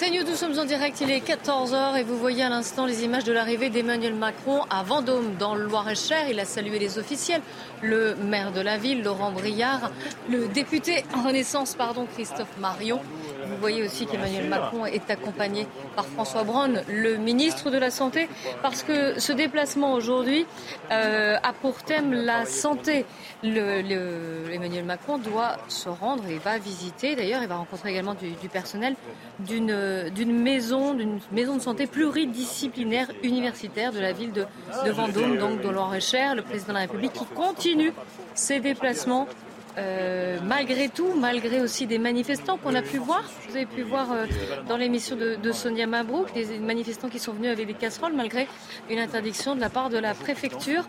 C'est nous sommes en direct, il est 14h et vous voyez à l'instant les images de l'arrivée d'Emmanuel Macron à Vendôme dans le Loir-et-Cher. Il a salué les officiels, le maire de la ville, Laurent Briard, le député en Renaissance, pardon, Christophe Marion. Vous voyez aussi qu'Emmanuel Macron est accompagné par François Braun, le ministre de la Santé, parce que ce déplacement aujourd'hui euh, a pour thème la santé. Emmanuel Macron doit se rendre et va visiter, d'ailleurs, il va rencontrer également du, personnel d'une maison, d'une maison de santé pluridisciplinaire universitaire de la ville de, de Vendôme, donc de Loire-et-Cher, le président de la République qui continue ses déplacements euh, malgré tout, malgré aussi des manifestants qu'on a pu voir, vous avez pu voir euh, dans l'émission de, Sonia Mabrouk, des manifestants qui sont venus avec des casseroles, malgré une interdiction de la part de la préfecture.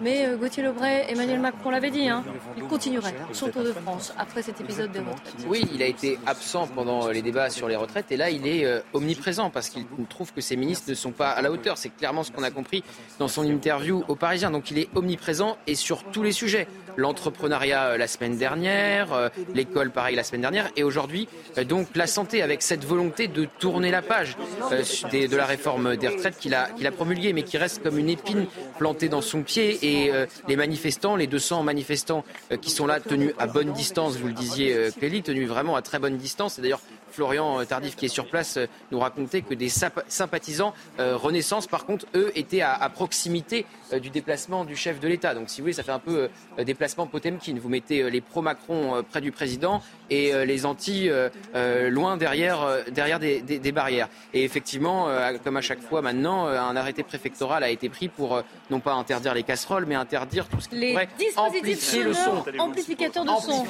Mais euh, Gauthier Lebray, Emmanuel Macron l'avait dit, hein, il continuerait son tour de France après cet épisode des retraites. Oui, il a été absent pendant les débats sur les retraites et là il est omniprésent parce qu'il trouve que ses ministres ne sont pas à la hauteur. C'est clairement ce qu'on a compris dans son interview aux Parisiens. Donc il est omniprésent et sur tous les sujets. L'entrepreneuriat euh, la semaine dernière, euh, l'école pareil la semaine dernière. Et aujourd'hui euh, donc la santé avec cette volonté de tourner la page de la réforme des retraites qu'il a, qu'il promulguée mais qui reste comme une épine plantée dans son pied. Et les manifestants, les 200 manifestants qui sont là tenus à bonne distance, vous le disiez Clélie, tenus vraiment à très bonne distance. Et d'ailleurs Florian Tardif qui est sur place euh, nous racontait que des sympa- sympathisants euh, Renaissance par contre eux étaient à, à proximité euh, du déplacement du chef de l'État. Donc si vous voulez ça fait un peu déplacement Potemkin. Vous mettez les pro-Macron près du président et les anti loin derrière, derrière des, des- des barrières. Et effectivement, comme à chaque fois maintenant, un arrêté préfectoral a été pris pour non pas interdire les casseroles mais interdire tout ce qui Les pourrait dispositifs amplifier le son. sonores, amplificateurs de son,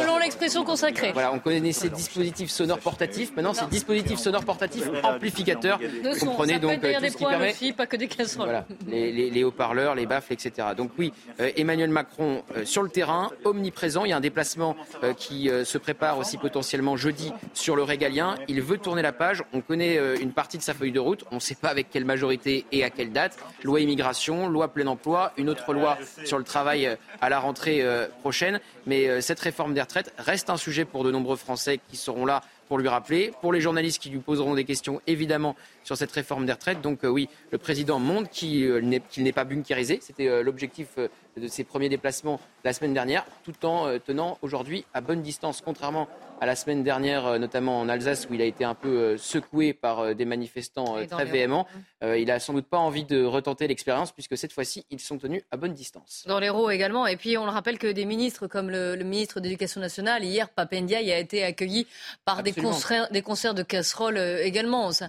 selon l'expression consacrée. Voilà, on connaît ces dispositifs sonores portatifs. Maintenant, c'est dispositifs sonores portatifs amplificateurs. De Vous comprenez donc euh, tout ce qui permet. aussi, pas que des casseroles. Voilà, les, les- les haut-parleurs, les baffles, etc. Donc oui, euh, Emmanuel Macron euh, sur le terrain, omniprésent. Il y a un déplacement euh, qui euh, se prépare aussi potentiellement jeudi sur le régalien. Il veut tourner la page. On connaît euh, une partie de sa feuille de route. On ne sait pas avec quelle majorité et à quelle date. Loi immigration, loi plein emploi, une autre loi sur le travail à la rentrée prochaine. Mais cette réforme des retraites reste un sujet pour de nombreux Français qui seront là pour lui rappeler, pour les journalistes qui lui poseront des questions évidemment sur cette réforme des retraites. Donc euh, oui, le président montre qu'il euh, n'est pas bunkérisé. C'était euh, l'objectif de ses premiers déplacements la semaine dernière, tout en euh, tenant aujourd'hui à bonne distance, contrairement à la semaine dernière, euh, notamment en Alsace, où il a été un peu euh, secoué par des manifestants très les véhéments. Euh, il a sans doute pas envie de retenter l'expérience, puisque cette fois-ci, ils sont tenus à bonne distance. Dans l'Hérault également. Et puis, on le rappelle que des ministres comme le, le ministre de l'Éducation nationale, hier, Papendiaï a été accueilli par des concerts, des concerts de casseroles également. Ça-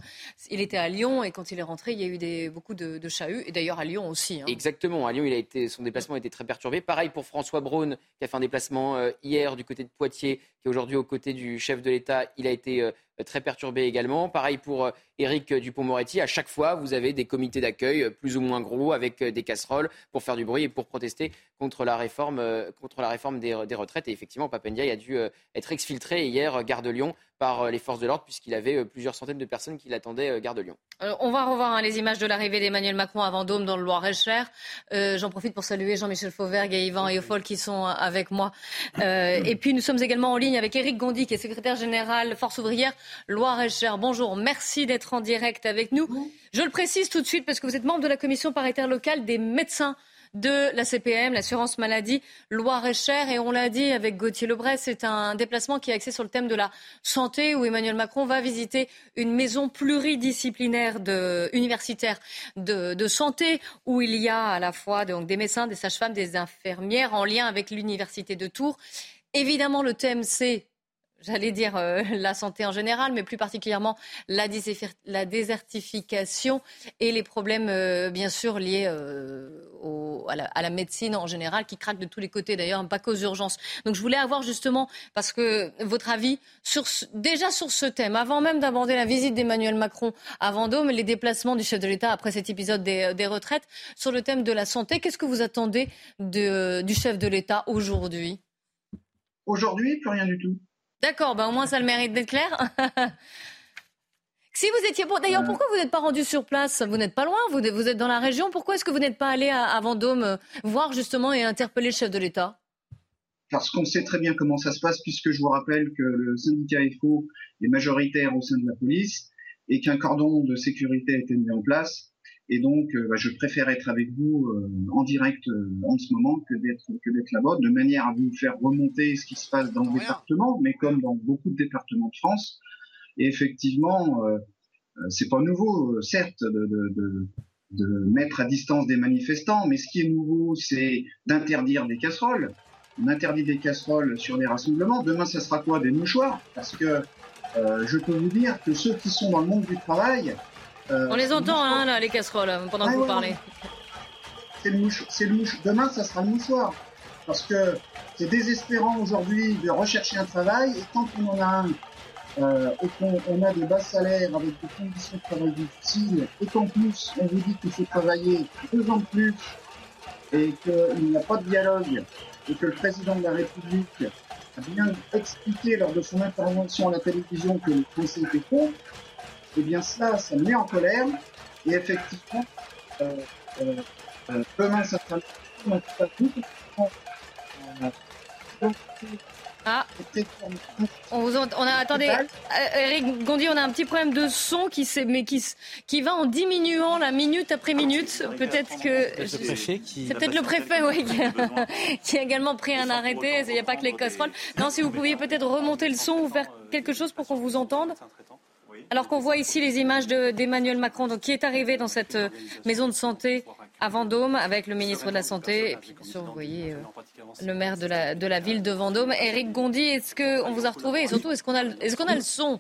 il était à Lyon et quand il est rentré, il y a eu des, beaucoup de, de chahuts. Et d'ailleurs, à Lyon aussi. hein. Exactement. À Lyon, il a été, son déplacement a été très perturbé. Pareil pour François Braun, qui a fait un déplacement euh, hier du côté de Poitiers, qui est aujourd'hui aux côtés du chef de l'État. Il a été euh, très perturbé également. Pareil pour euh, Éric Dupont-Moretti. À chaque fois, vous avez des comités d'accueil plus ou moins gros avec des casseroles pour faire du bruit et pour protester contre la réforme, contre la réforme des, retraites. Et effectivement, Papendiaï a dû être exfiltré hier, gare de Lyon, par euh, les forces de l'ordre, puisqu'il avait euh, plusieurs centaines de personnes qui l'attendaient, euh, gare de Lyon. On va revoir hein, les images de l'arrivée d'Emmanuel Macron à Vendôme dans le Loir-et-Cher. Euh, J'en profite pour saluer Jean-Michel Fauvergue et Yvan Eofol qui sont avec moi. Euh, et puis nous sommes également en ligne avec Éric Gondy qui est secrétaire général Force ouvrière Loir-et-Cher. Bonjour, merci d'être en direct avec nous. Je le précise tout de suite parce que vous êtes membre de la commission paritaire locale des médecins de la CPM, l'assurance maladie Loire-et-Cher. Et on l'a dit avec Gauthier Lebret, c'est un déplacement qui est axé sur le thème de la santé où Emmanuel Macron va visiter une maison pluridisciplinaire universitaire de, de santé où il y a à la fois donc, des médecins, des sages-femmes, des infirmières en lien avec l'université de Tours. Évidemment, le thème, c'est j'allais dire euh, la santé en général, mais plus particulièrement la, désertification et les problèmes, euh, bien sûr, liés euh, à, la, médecine en général, qui craquent de tous les côtés, d'ailleurs, pas qu'aux urgences. Donc je voulais avoir justement, parce que votre avis, sur, déjà sur ce thème, avant même d'aborder la visite d'Emmanuel Macron à Vendôme, les déplacements du chef de l'État après cet épisode des, retraites, sur le thème de la santé, qu'est-ce que vous attendez du chef de l'État aujourd'hui? Aujourd'hui, plus rien du tout. D'accord, ben au moins ça le mérite d'être clair. si vous étiez. D'ailleurs, pourquoi vous n'êtes pas rendu sur place? Vous n'êtes pas loin, vous, êtes dans la région. Pourquoi est-ce que vous n'êtes pas allé à, Vendôme euh, voir justement et interpeller le chef de l'État? Parce qu'on sait très bien comment ça se passe, puisque je vous rappelle que le syndicat FO est majoritaire au sein de la police et qu'un cordon de sécurité a été mis en place et donc, euh, bah, je préfère être avec vous euh, en direct euh, en ce moment que d'être que d'être là-bas, de manière à vous faire remonter ce qui se passe dans le département, mais comme dans beaucoup de départements de France. Et effectivement, c'est pas nouveau, certes, de, mettre à distance des manifestants, mais ce qui est nouveau, c'est d'interdire des casseroles. On interdit des casseroles sur des rassemblements. Demain, ça sera quoi? Des mouchoirs? Parce que je peux vous dire que ceux qui sont dans le monde du travail, On les entend, hein, là, les casseroles, euh, pendant que vous parlez. C'est le, mouche, c'est le. Demain, ça sera le mouchoir. Parce que c'est désespérant aujourd'hui de rechercher un travail. Et tant qu'on en a un, euh, et qu'on a des bas salaires avec des conditions de travail difficiles, et qu'en plus, on vous dit qu'il faut travailler deux ans de plus, et qu'il n'y a pas de dialogue, et que le président de la République a bien expliqué lors de son intervention à la télévision que le Français était contre, eh bien ça, ça me met en colère. Et effectivement, euh, euh, euh demain, ça sera ah. On vous on a attendez Eric Gondi, on a un petit problème de son qui mais qui qui va en diminuant la minute après minute. Peut-être que c'est peut-être le préfet oui, qui, a, également pris un arrêté. Il n'y a pas que les casseroles. Non, si vous pouviez peut-être remonter le son ou faire quelque chose pour qu'on vous entende. Alors qu'on voit ici les images d'Emmanuel Macron, donc, qui est arrivé dans cette euh, maison de santé à Vendôme avec le ministre de la Santé et puis bien sûr vous voyez euh, le maire de la, de la ville de Vendôme. Eric Gondy, est-ce qu'on vous a retrouvé? Et surtout est-ce qu'on a, est qu'on a le son?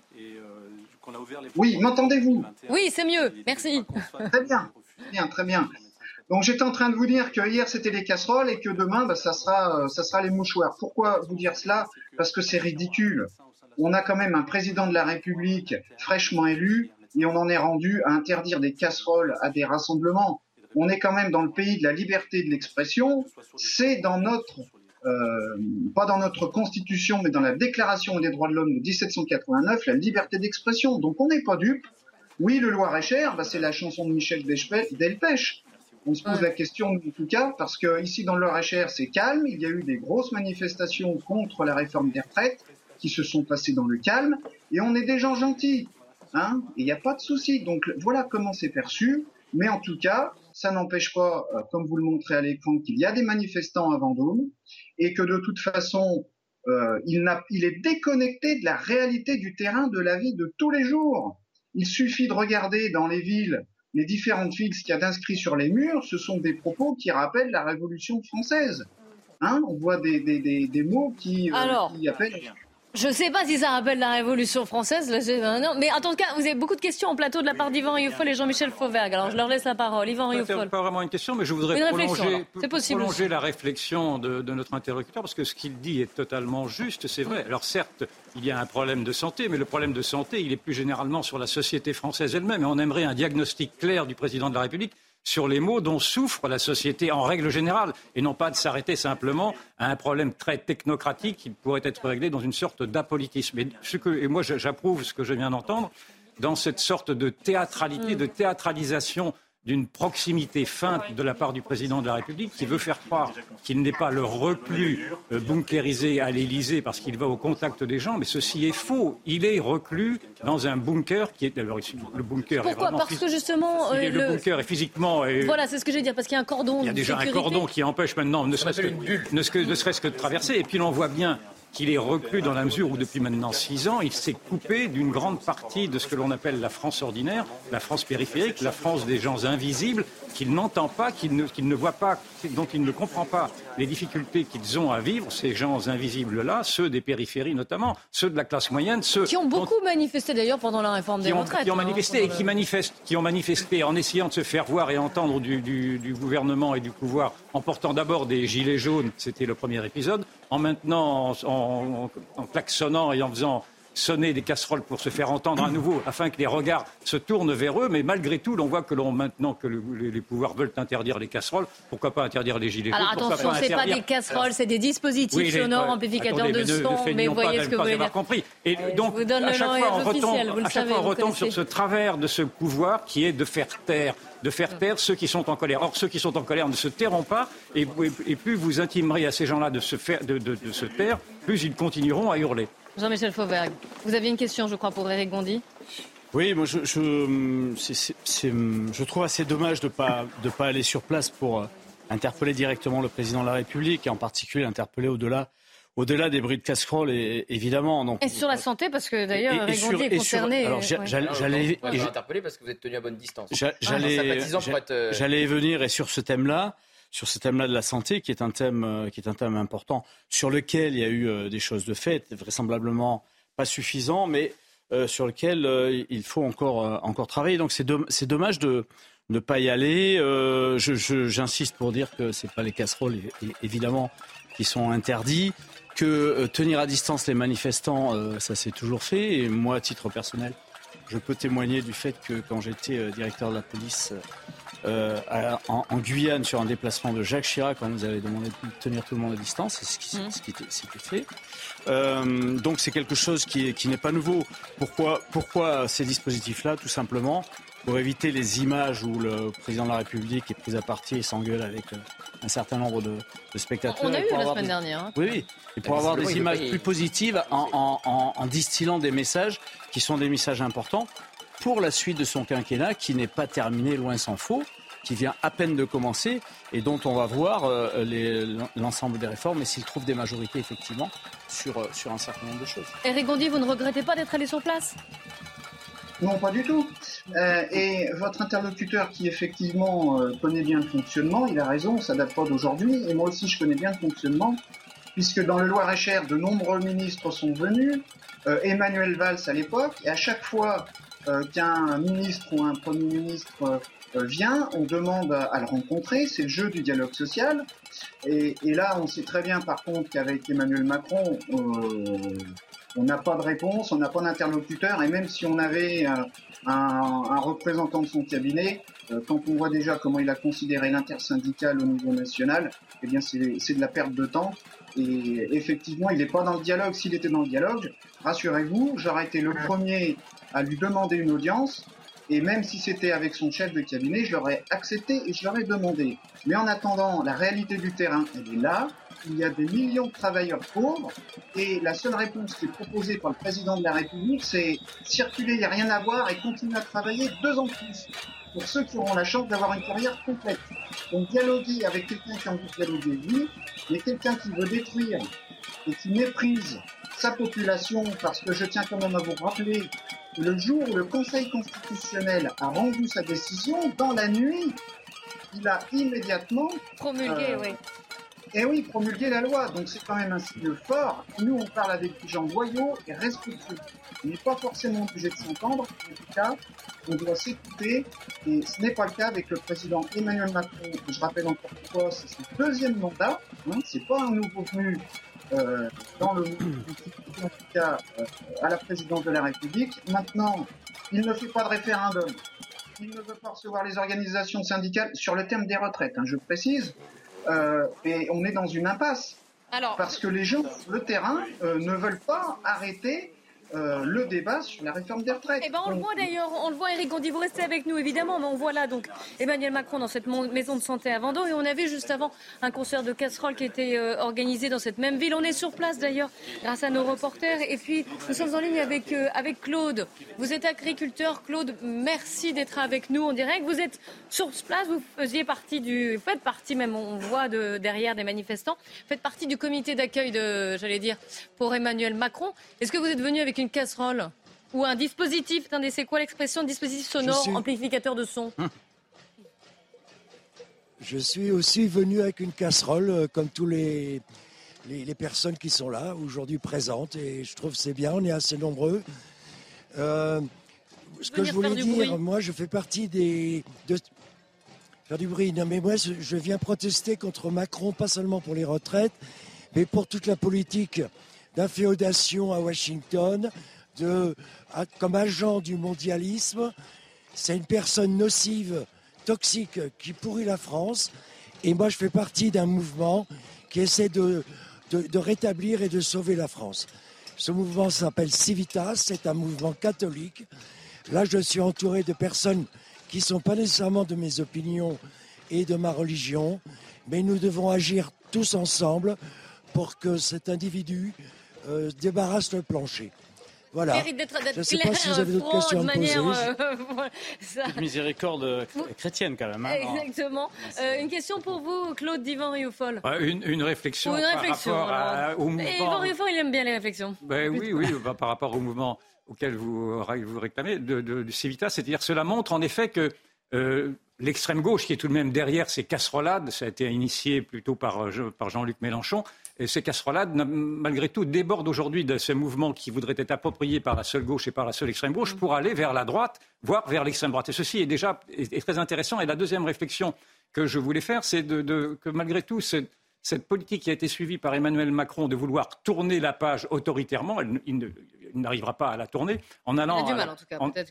Oui, m'entendez-vous? Oui, c'est mieux, merci. Très bien, bien, très bien. Donc j'étais en train de vous dire que hier c'était les casseroles et que demain bah, ça sera euh, ça sera les mouchoirs. Pourquoi vous dire cela? Parce que c'est ridicule on a quand même un président de la République fraîchement élu et on en est rendu à interdire des casseroles à des rassemblements. On est quand même dans le pays de la liberté de l'expression. C'est dans notre, euh, pas dans notre constitution, mais dans la Déclaration des droits de l'homme de 1789, la liberté d'expression. Donc on n'est pas dupe. Oui, le Loir-et-Cher, bah, c'est la chanson de Michel Delpech. On se pose la question en tout cas parce que ici dans le Loir-et-Cher, c'est calme. Il y a eu des grosses manifestations contre la réforme des retraites qui se sont passés dans le calme, et on est des gens gentils, hein, il n'y a pas de souci. Donc voilà comment c'est perçu, mais en tout cas, ça n'empêche pas, euh, comme vous le montrez à l'écran, qu'il y a des manifestants à Vendôme, et que de toute façon, euh, il, il est déconnecté de la réalité du terrain, de la vie de tous les jours. Il suffit de regarder dans les villes les différentes villes, qu'il y a d'inscrit sur les murs, ce sont des propos qui rappellent la Révolution française. Hein, on voit des, des, des, des mots qui, euh, qui appellent je ne sais pas si ça rappelle la Révolution française. non. Mais en tout cas, vous avez beaucoup de questions en plateau de la part d'Yvan Rioufol et Jean-Michel Fauvergue. Alors je leur laisse la parole. Yvan Rioufol. Pas vraiment une question, mais je voudrais prolonger, prolonger la réflexion de, de, notre interlocuteur, parce que ce qu'il dit est totalement juste, c'est vrai. Alors certes, il y a un problème de santé, mais le problème de santé, il est plus généralement sur la société française elle-même. Et on aimerait un diagnostic clair du président de la République sur les maux dont souffre la société en règle générale, et non pas de s'arrêter simplement à un problème très technocratique qui pourrait être réglé dans une sorte d'apolitisme. Et, et moi, j'approuve ce que je viens d'entendre dans cette sorte de théâtralité, de théâtralisation d'une proximité feinte de la part du président de la République qui veut faire croire qu'il n'est pas le reclus euh, bunkérisé à l'Élysée parce qu'il va au contact des gens, mais ceci est faux. Il est reclus dans un bunker qui est alors le bunker. Pourquoi est Parce que justement euh, le... bunker est physiquement. Voilà, c'est ce que je veux dire parce qu'il y a un cordon. Il y a déjà un cordon qui empêche maintenant ne serait-ce que, ne serait-ce que de traverser. Et puis l'on voit bien qu'il est reclus dans la mesure où, depuis maintenant six ans, il s'est coupé d'une grande partie de ce que l'on appelle la France ordinaire, la France périphérique, la France des gens invisibles, qu'il n'entend pas, qu'il ne, ne, voit pas, dont il ne comprend pas les difficultés qu'ils ont à vivre, ces gens invisibles-là, ceux des périphéries notamment, ceux de la classe moyenne, ceux qui ont beaucoup manifesté d'ailleurs pendant la réforme des retraites. Qui ont hein, manifesté et qui, manifestent, qui ont manifesté en essayant de se faire voir et entendre du, du gouvernement et du pouvoir, en portant d'abord des gilets jaunes, c'était le premier épisode, en maintenant, en, en, klaxonnant et en faisant sonner des casseroles pour se faire entendre à nouveau, afin que les regards se tournent vers eux. Mais malgré tout, l'on voit que l'on, maintenant que les, pouvoirs veulent interdire les casseroles, pourquoi pas interdire les gilets jaunes? Alors attention, ce n'est pas des casseroles, c'est des dispositifs sonores, amplificateurs de son. Mais vous voyez ce que vous voulez dire. compris. Et donc, à chaque fois, on retombe, à chaque fois, on retombe sur ce travers de ce pouvoir qui est de faire taire de faire taire ceux qui sont en colère. Or, ceux qui sont en colère ne se tairont pas, et, plus vous intimerez à ces gens-là de, se taire, plus ils continueront à hurler. Jean-Michel Fauvergue, vous aviez une question, je crois, pour Eric Gondi oui, moi je, je, trouve assez dommage de ne pas, de pas aller sur place pour euh, interpeller directement le président de la République et en particulier l'interpeller au-delà au-delà des bruits de casserole, évidemment. Donc, et sur la santé, parce que d'ailleurs, Rigondi est concerné. alors, j'allais. interpeller parce que vous êtes tenu à bonne distance. J'allais euh, venir et sur ce thème-là, sur ce thème-là de la santé, qui est un thème euh, qui est un thème important, sur lequel il y a eu euh, des choses de fait, vraisemblablement pas suffisant, mais sur lequel il faut encore encore travailler. Donc c'est dommage de ne pas y aller. J'insiste pour dire que c'est pas les casseroles, évidemment, qui sont interdits que euh, tenir à distance les manifestants, euh, ça s'est toujours fait. Et moi, à titre personnel, je peux témoigner du fait que quand j'étais euh, directeur de la police en, Guyane sur un déplacement de Jacques Chirac, quand nous avait demandé de tenir tout le monde à distance, c'est ce qui, mmh. ce qui était, fait. donc c'est quelque chose qui, qui n'est pas nouveau. Pourquoi, pourquoi ces dispositifs-là Tout simplement pour éviter les images où le président de la République est pris à partie et s'engueule avec euh, un certain nombre de, spectateurs. On a eu la semaine dernière. Hein. Oui, oui. Et pour avoir des images plus positives en, distillant des messages qui sont des messages importants pour la suite de son quinquennat qui n'est pas terminé, loin s'en faut qui vient à peine de commencer et dont on va voir euh, l'ensemble des réformes et s'il trouve des majorités effectivement sur, euh, sur un certain nombre de choses. Eric Gondi, vous ne regrettez pas d'être allé sur place? Non, pas du tout. Euh, et votre interlocuteur qui effectivement euh, connaît bien le fonctionnement, il a raison, ça date pas d'aujourd'hui. Et moi aussi, je connais bien le fonctionnement, puisque dans le Loir-et-Cher, de nombreux ministres sont venus. Euh, Emmanuel Valls à l'époque, et à chaque fois qu'un ministre ou un premier ministre vient, on demande à, le rencontrer. C'est le jeu du dialogue social. Et, là, on sait très bien, par contre, qu'avec Emmanuel Macron, on n'a pas de réponse, on n'a pas d'interlocuteur, et même si on avait euh, un, représentant de son cabinet, euh, quand on voit déjà comment il a considéré l'intersyndical au niveau national, eh bien c'est de la perte de temps. Et effectivement, il n'est pas dans le dialogue. S'il était dans le dialogue, rassurez-vous, j'aurais été le premier à lui demander une audience. Et même si c'était avec son chef de cabinet, je l'aurais accepté et je l'aurais demandé. Mais en attendant, la réalité du terrain, elle est là il y a des millions de travailleurs pauvres et la seule réponse qui est proposée par le président de la République, c'est circuler, il n'y a rien à voir et continuer à travailler deux ans de plus pour ceux qui auront la chance d'avoir une carrière complète. Donc dialoguer avec quelqu'un qui a envie de dialoguer, oui, mais quelqu'un qui veut détruire et qui méprise sa population, parce que je tiens quand même à vous rappeler, le jour où le Conseil constitutionnel a rendu sa décision, dans la nuit, il a immédiatement promulgué, euh, oui. Et oui, promulguer la loi, donc c'est quand même un signe fort. Nous, on parle avec des gens loyaux et respectueux. On n'est pas forcément obligé de s'entendre. En tout cas, on doit s'écouter. Et ce n'est pas le cas avec le président Emmanuel Macron. Je rappelle encore une fois, c'est son deuxième mandat. Hein, c'est pas un nouveau venu euh, dans le en tout cas euh, à la présidence de la République. Maintenant, il ne fait pas de référendum. Il ne veut pas recevoir les organisations syndicales sur le thème des retraites. Hein, je précise. Euh, et on est dans une impasse. Parce que les gens sur le terrain euh, ne veulent pas arrêter euh, le débat sur la réforme des retraites. Eh ben, on le voit d'ailleurs, on le voit Eric Gondi, vous restez avec nous évidemment, mais on voit là donc Emmanuel Macron dans cette maison de santé à Vendôme et on avait juste avant un concert de casseroles qui était euh, organisé dans cette même ville. On est sur place d'ailleurs grâce à nos reporters et puis nous sommes en ligne avec, euh, avec Claude. Vous êtes agriculteur, Claude, merci d'être avec nous en direct. Vous êtes sur place, vous faisiez partie du, faites partie même, on voit de, derrière des manifestants, faites partie du comité d'accueil de, j'allais dire, pour Emmanuel Macron. Est-ce que vous êtes venu avec une casserole ou un dispositif. Attendez, c'est quoi l'expression Dispositif sonore, amplificateur de son. Hum. Je suis aussi venu avec une casserole, euh, comme tous les, les, personnes qui sont là, aujourd'hui présentes, et je trouve c'est bien, on est assez nombreux. Euh, ce que je voulais dire, moi, je fais partie des. De, faire du bruit. Non, mais moi, je viens protester contre Macron, pas seulement pour les retraites, mais pour toute la politique d'inféodation à Washington, comme agent du mondialisme. C'est une personne nocive, toxique, qui pourrit la France. Et moi, je fais partie d'un mouvement qui essaie de, de, rétablir et de sauver la France. Ce mouvement s'appelle Civitas, c'est un mouvement catholique. Là, je suis entouré de personnes qui ne sont pas nécessairement de mes opinions et de ma religion, mais nous devons agir tous ensemble pour que cet individu débarrasse le plancher. Voilà. Je ne sais pas si vous avez d'autres questions à me poser. Euh, miséricorde chrétienne quand même. Hein. Exactement. Euh, une question pour vous, Claude Divan Rioufol. une, une, réflexion, une réflexion par rapport au mouvement. Et Divan Rioufol, il aime bien les réflexions. Ben, oui, oui, bah, par rapport au mouvement auquel vous, vous réclamez de, de, du Civitas, c'est-à-dire cela montre en effet que euh, l'extrême gauche, qui est tout de même derrière ces casserolades, ça a été initié plutôt par, par Jean-Luc Mélenchon, et ces casserolades, malgré tout, débordent aujourd'hui de ce mouvement qui voudrait être approprié par la seule gauche et par la seule extrême gauche pour aller vers la droite, voire vers l'extrême droite. Et ceci est déjà est, très intéressant. Et la deuxième réflexion que je voulais faire, c'est de, que malgré tout, cette politique qui a été suivie par Emmanuel Macron de vouloir tourner la page autoritairement, il, n'arrivera pas à la tourner en allant,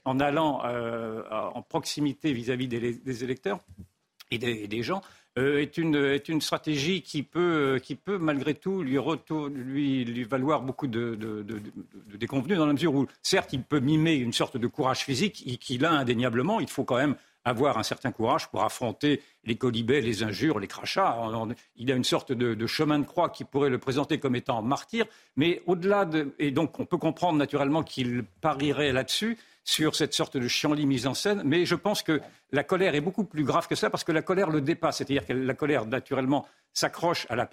en, allant euh, en proximité vis-à-vis des, électeurs et des gens. Euh, est, une, est une stratégie qui peut, qui peut malgré tout lui, lui, lui valoir beaucoup de, de, de, de, déconvenus dans la mesure où, certes, il peut mimer une sorte de courage physique qu'il a indéniablement. Il faut quand même avoir un certain courage pour affronter les colibets, les injures, les crachats. Il a une sorte de, chemin de croix qui pourrait le présenter comme étant martyr, mais au-delà de... Et donc on peut comprendre naturellement qu'il parierait là-dessus, sur cette sorte de chienlit mise en scène, mais je pense que la colère est beaucoup plus grave que ça parce que la colère le dépasse. C'est-à-dire que la colère, naturellement, s'accroche à la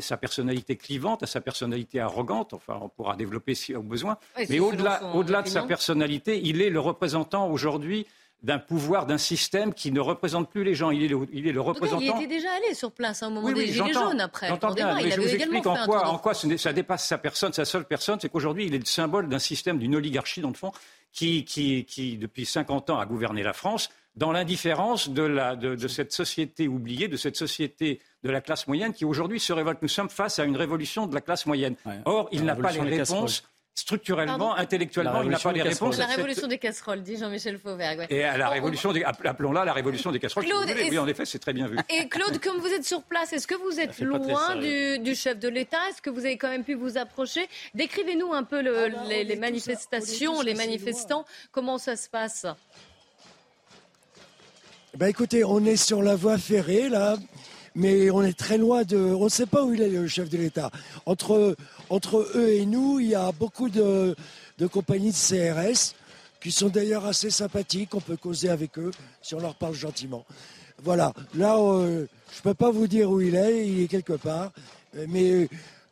sa personnalité clivante, à sa personnalité arrogante. Enfin, on pourra développer si au besoin. mais au-delà, au-delà de sa personnalité, il est le représentant aujourd'hui d'un pouvoir, d'un système qui ne représente plus les gens. Il est le, il est le représentant. il était déjà allé sur place à un moment des Gilets jaunes après. J'entends bien, mais je vous explique en quoi, en quoi ça dépasse sa personne, sa seule personne, c'est qu'aujourd'hui, il est le symbole d'un système, d'une oligarchie, dans le fond, qui, qui, qui, depuis 50 ans, a gouverné la France dans l'indifférence de, la, de, de, cette société oubliée, de cette société de la classe moyenne qui aujourd'hui se révolte. Nous sommes face à une révolution de la classe moyenne. Or, il n'a pas les réponses structurellement, intellectuellement, il n'a pas les réponses. La révolution des casseroles, dit Jean-Michel Fauvergue. Et à la révolution, des, appelons-la la révolution des casseroles. Oui, en effet, c'est très bien vu. Et Claude, comme vous êtes sur place, est-ce que vous êtes loin du, chef de l'État? Est-ce que vous avez quand même pu vous approcher? Décrivez-nous un peu le, ah bah, les, manifestations, les manifestants. Comment ça se passe? Bah écoutez, on est sur la voie ferrée là mais on est très loin de. On ne sait pas où il est, le chef de l'État. Entre, entre eux et nous, il y a beaucoup de, compagnies de CRS qui sont d'ailleurs assez sympathiques. On peut causer avec eux si on leur parle gentiment. Voilà. Là, euh, je ne peux pas vous dire où il est. Il est quelque part. Mais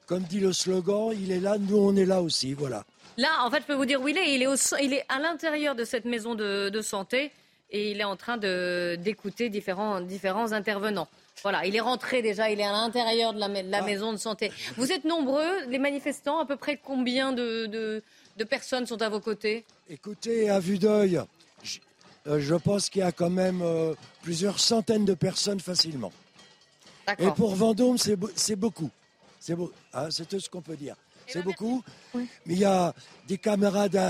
comme dit le slogan, il est là. Nous, on est là aussi. Voilà. Là, en fait, je peux vous dire où il est. Il est, il est à l'intérieur de cette maison de, santé et il est en train d'écouter différents, différents intervenants. Voilà, il est rentré déjà, il est à l'intérieur de la, ah. maison de santé. Vous êtes nombreux, les manifestants, à peu près combien de, personnes sont à vos côtés? Écoutez, à vue d'œil, je, euh, pense qu'il y a quand même euh, plusieurs centaines de personnes facilement. Et pour Vendôme, c'est beaucoup. C'est ah, tout ce qu'on peut dire. C'est beaucoup. Mais il y a des camarades,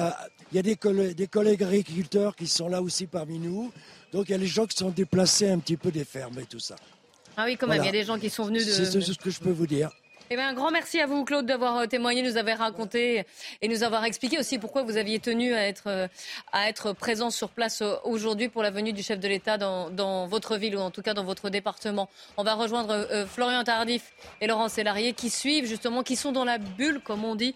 il y a des, des collègues agriculteurs qui sont là aussi parmi nous. Donc il y a les gens qui sont déplacés un petit peu des fermes et tout ça. Ah oui, quand même, il y a des gens qui sont venus de. C'est ce que je peux vous dire. Eh bien, un grand merci à vous, Claude, d'avoir euh, témoigné, nous avoir raconté et nous avoir expliqué aussi pourquoi vous aviez tenu à être, euh, présent sur place euh, aujourd'hui pour la venue du chef de l'État dans, votre ville ou en tout cas dans votre département. On va rejoindre Florian Tardif et Laurent Sélarié qui suivent justement, qui sont dans la bulle, comme on dit,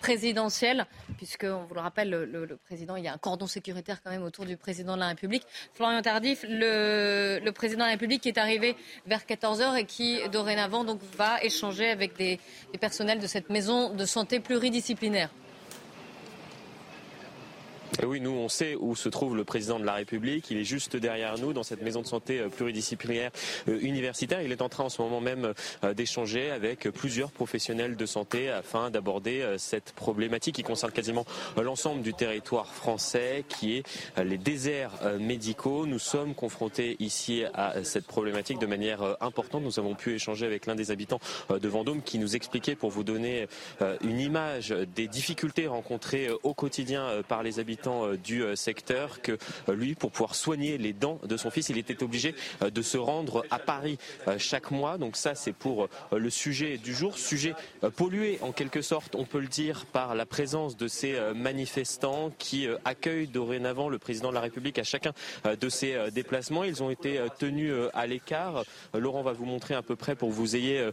présidentielle, puisque, on vous le rappelle, le, président, il y a un cordon sécuritaire quand même autour du président de la République. Florian Tardif, le, le président de la République qui est arrivé vers 14h et qui, dorénavant, donc, va échanger avec des, personnels de cette maison de santé pluridisciplinaire Oui, nous, on sait où se trouve le président de la République. Il est juste derrière nous, dans cette maison de santé pluridisciplinaire universitaire. Il est en train en ce moment même d'échanger avec plusieurs professionnels de santé afin d'aborder cette problématique qui concerne quasiment l'ensemble du territoire français, qui est les déserts médicaux. Nous sommes confrontés ici à cette problématique de manière importante. Nous avons pu échanger avec l'un des habitants de Vendôme qui nous expliquait, pour vous donner une image des difficultés rencontrées au quotidien par les habitants du secteur, que lui, pour pouvoir soigner les dents de son fils, il était obligé de se rendre à Paris chaque mois. Donc ça, c'est pour le sujet du jour, sujet pollué en quelque sorte, on peut le dire, par la présence de ces manifestants qui accueillent dorénavant le président de la République à chacun de ses déplacements. Ils ont été tenus à l'écart. Laurent va vous montrer à peu près pour que vous ayez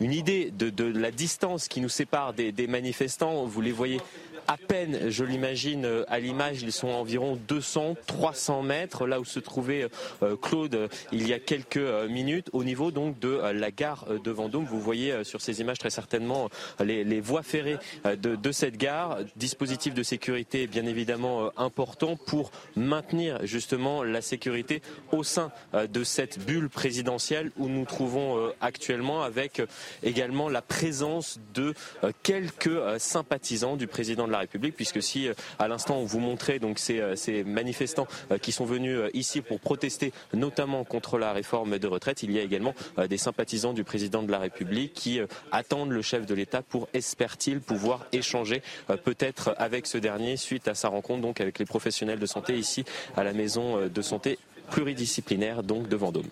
une idée de, la distance qui nous sépare des manifestants. Vous les voyez à peine, je l'imagine, euh, à l'image, ils sont environ 200, 300 mètres, là où se trouvait euh, Claude euh, il y a quelques minutes, au niveau donc de la gare de Vendôme. Vous voyez sur ces images très certainement les, voies ferrées de, cette gare. Dispositif de sécurité bien évidemment important pour maintenir justement la sécurité au sein de cette bulle présidentielle où nous trouvons actuellement avec également la présence de quelques sympathisants du président de la République, puisque si euh, à l'instant vous montrait donc ces, euh, manifestants euh, qui sont venus ici pour protester notamment contre la réforme de retraite, il y a également des sympathisants du président de la République qui attendent le chef de l'État pour, espère-t-il, pouvoir échanger peut-être avec ce dernier suite à sa rencontre avec les professionnels de santé ici à la maison de santé pluridisciplinaire donc de Vendôme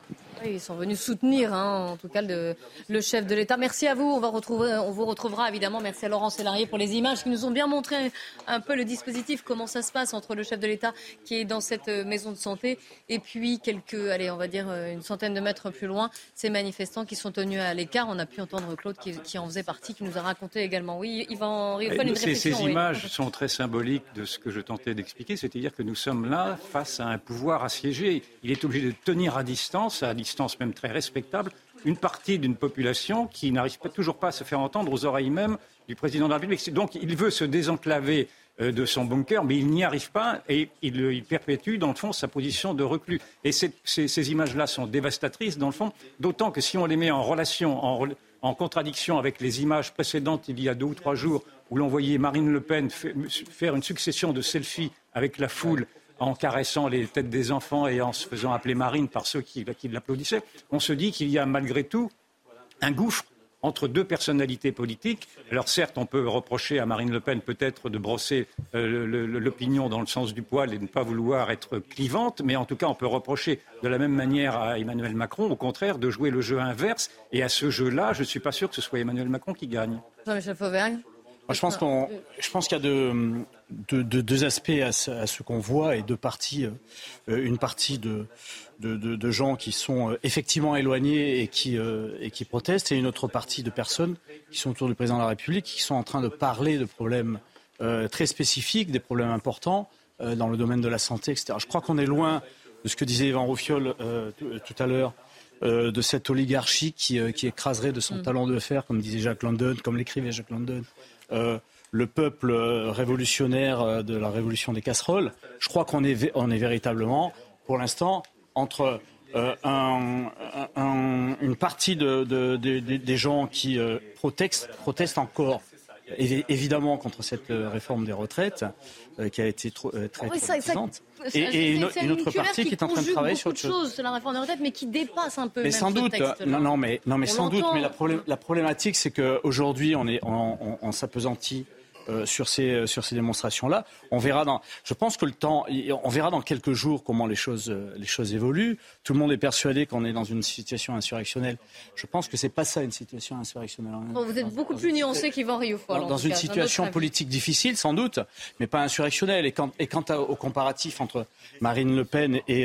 ils sont venus soutenir, hein, en tout cas, le, le chef de l'État. Merci à vous. On, va retrouver, on vous retrouvera évidemment. Merci à Laurent Sélarié pour les images qui nous ont bien montré un peu le dispositif, comment ça se passe entre le chef de l'État qui est dans cette euh, maison de santé et puis quelques, allez, on va dire euh, une centaine de mètres plus loin, ces manifestants qui sont tenus à l'écart. On a pu entendre Claude qui, en faisait partie, qui nous a raconté également. Oui, il va en une ces, ces images sont très symboliques de ce que je tentais d'expliquer, c'est-à-dire que nous sommes là face à un pouvoir assiégé. Il est obligé de tenir à distance, à distance même très respectable, une partie d'une population qui n'arrive pas, toujours pas à se faire entendre aux oreilles même du président de la République. Donc il veut se désenclaver euh, de son bunker, mais il n'y arrive pas et il, perpétue, dans le fond, sa position de reclus. Et ces, images-là sont dévastatrices, dans le fond, d'autant que si on les met en relation, en, en, contradiction avec les images précédentes il y a deux ou trois jours, où l'on voyait Marine Le Pen faire une succession de selfies avec la foule en caressant les têtes des enfants et en se faisant appeler Marine par ceux qui, l'applaudissaient, on se dit qu'il y a malgré tout un gouffre entre deux personnalités politiques. Alors certes, on peut reprocher à Marine Le Pen peut-être de brosser euh, l'opinion dans le sens du poil et de ne pas vouloir être clivante, mais en tout cas, on peut reprocher de la même manière à Emmanuel Macron, au contraire, de jouer le jeu inverse. Et à ce jeu-là, je ne suis pas sûr que ce soit Emmanuel Macron qui gagne. Je pense qu'on, je pense qu'il y a deux, deux, aspects à ce, qu'on voit et deux parties. Euh, une partie de, de, gens qui sont euh, effectivement éloignés et qui, euh, et qui protestent, et une autre partie de personnes qui sont autour du président de la République, qui sont en train de parler de problèmes très spécifiques, des problèmes importants dans le domaine de la santé, etc. Je crois qu'on est loin de ce que disait Yvan Roufiol tout à l'heure, de cette oligarchie qui, qui, écraserait de son mm. talent de fer, comme disait Jacques London, comme l'écrivait Jacques London, euh, le peuple euh, révolutionnaire euh, de la révolution des casseroles. Je crois qu'on est, véritablement, pour l'instant, entre une partie des gens qui protestent, protestent encore évidemment contre cette réforme des retraites qui a été trop, très oui, et, une, autre partie qui est en train de travailler sur autre chose. La réforme des retraites, mais qui dépasse un peu. Mais sans doute, non, non, mais, non, mais sans doute. Mais la, la problématique, c'est qu'aujourd'hui, on, est, on, on s'apesantit euh, sur ces, euh, sur ces démonstrations-là. On verra dans, je pense que le temps, on verra dans quelques jours comment les choses, euh, les choses évoluent. Tout le monde est persuadé qu'on est dans une situation insurrectionnelle. Je pense que c'est pas ça une situation insurrectionnelle. vous êtes beaucoup plus nuancé qu'Yvan Rioufol. Dans, dans une situation politique difficile, sans doute, mais pas insurrectionnelle. Et quant, et quant au comparatif entre Marine Le Pen et,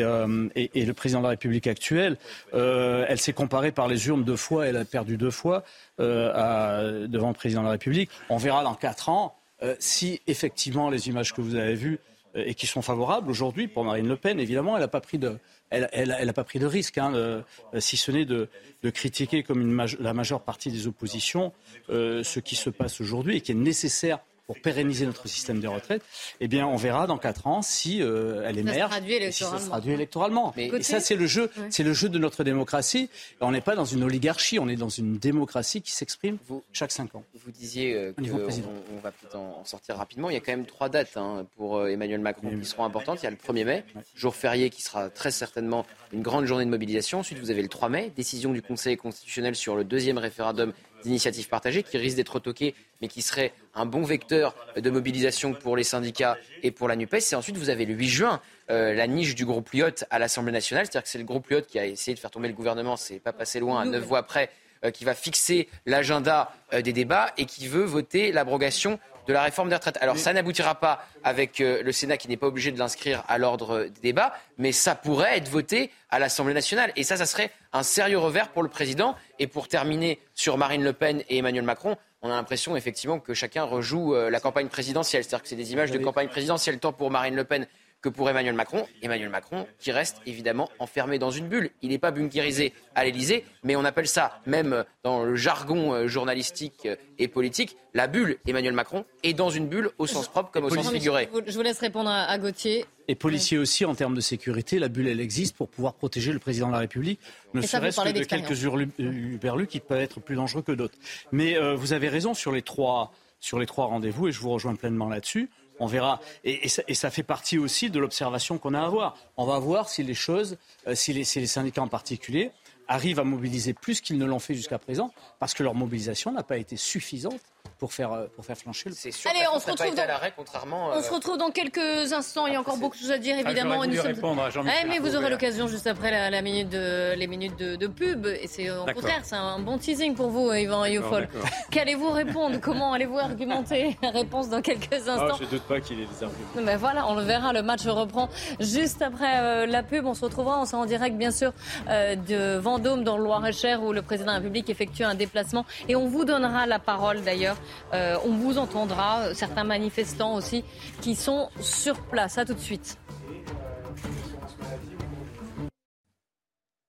et, le président de la République actuelle, elle s'est comparée par les urnes deux fois, elle a perdu deux fois. Euh, devant le président de la République. On verra dans quatre ans euh, si effectivement les images que vous avez vues euh, et qui sont favorables aujourd'hui pour Marine Le Pen, évidemment, elle n'a pas pris de, elle, elle, pas pris de risque, hein, si ce n'est de, critiquer comme la majeure partie des oppositions ce qui se passe aujourd'hui et qui est nécessaire pour pérenniser notre système de retraite, eh bien, on verra dans quatre ans si elle émerge, et si ça se traduit électoralement. Mais et ça, c'est le jeu, c'est le jeu de notre démocratie. On n'est pas dans une oligarchie, on est dans une démocratie qui s'exprime chaque cinq ans. Vous disiez qu'on on, va peut-être en sortir rapidement. Il y a quand même trois dates hein, pour Emmanuel Macron qui seront importantes. Il y a le 1er mai, jour férié qui sera très certainement une grande journée de mobilisation. Ensuite, vous avez le 3 mai, décision du Conseil constitutionnel sur le deuxième référendum d'initiative partagée qui risque d'être retoqué, mais qui serait un bon vecteur de mobilisation pour les syndicats et pour la NUPES. Et ensuite, vous avez le 8 juin, euh, la niche du groupe Lyot à l'Assemblée nationale. C'est-à-dire que c'est le groupe Lyot qui a essayé de faire tomber le gouvernement, c'est pas passé loin, à neuf voix près, qui va fixer l'agenda euh, des débats et qui veut voter l'abrogation de la réforme des retraites. Alors ça n'aboutira pas avec euh, le Sénat qui n'est pas obligé de l'inscrire à l'ordre des débats, mais ça pourrait être voté à l'Assemblée nationale. Et ça, ça serait un sérieux revers pour le président. Et pour terminer sur Marine Le Pen et Emmanuel Macron, on a l'impression effectivement que chacun rejoue euh, la campagne présidentielle. C'est-à-dire que c'est des images de campagne présidentielle, tant pour Marine Le Pen que pour Emmanuel Macron. Emmanuel Macron qui reste évidemment enfermé dans une bulle. Il n'est pas bunkérisé à l'Elysée, mais on appelle ça, même dans le jargon euh, journalistique euh, et politique, la bulle Emmanuel Macron est dans une bulle au sens propre comme au sens figuré. Je vous laisse répondre à Gauthier. Et policier aussi, en termes de sécurité, la bulle, elle existe pour pouvoir protéger le président de la République, ne serait-ce que de quelques hurluberlus qui peuvent être plus dangereux que d'autres. Mais euh, vous avez raison sur les trois, sur les trois rendez-vous, et je vous rejoins pleinement là-dessus. On verra. Et, ça, fait partie aussi de l'observation qu'on a à avoir. On va voir si les choses, euh, si les syndicats en particulier, arrivent à mobiliser plus qu'ils ne l'ont fait jusqu'à présent, parce que leur mobilisation n'a pas été suffisante pour faire, euh, pour faire flancher le C'est sûr Allez, on se retrouve dans... contrairement, on se euh, retrouve dans quelques instants. Il y a encore beaucoup de choses à dire, ah, évidemment. Ah, répondre à eh, mais vous aurez l'occasion juste après la, minute de, les minutes de, pub. Et c'est au contraire, c'est un bon teasing pour vous, Yvan Youfol. Qu'allez-vous répondre? Comment allez-vous argumenter? Réponse dans quelques ah, instants. je ne doute pas qu'il ait des arguments. Mais voilà, on le verra. Le match reprend juste après euh, la pub. On se retrouvera. On sera en direct, bien sûr, de Vendôme, dans le Loir-et-Cher, où le président de la République effectue un déplacement. Et on vous donnera la parole, d'ailleurs. On vous entendra, euh, certains manifestants aussi qui sont sur place. À tout de suite.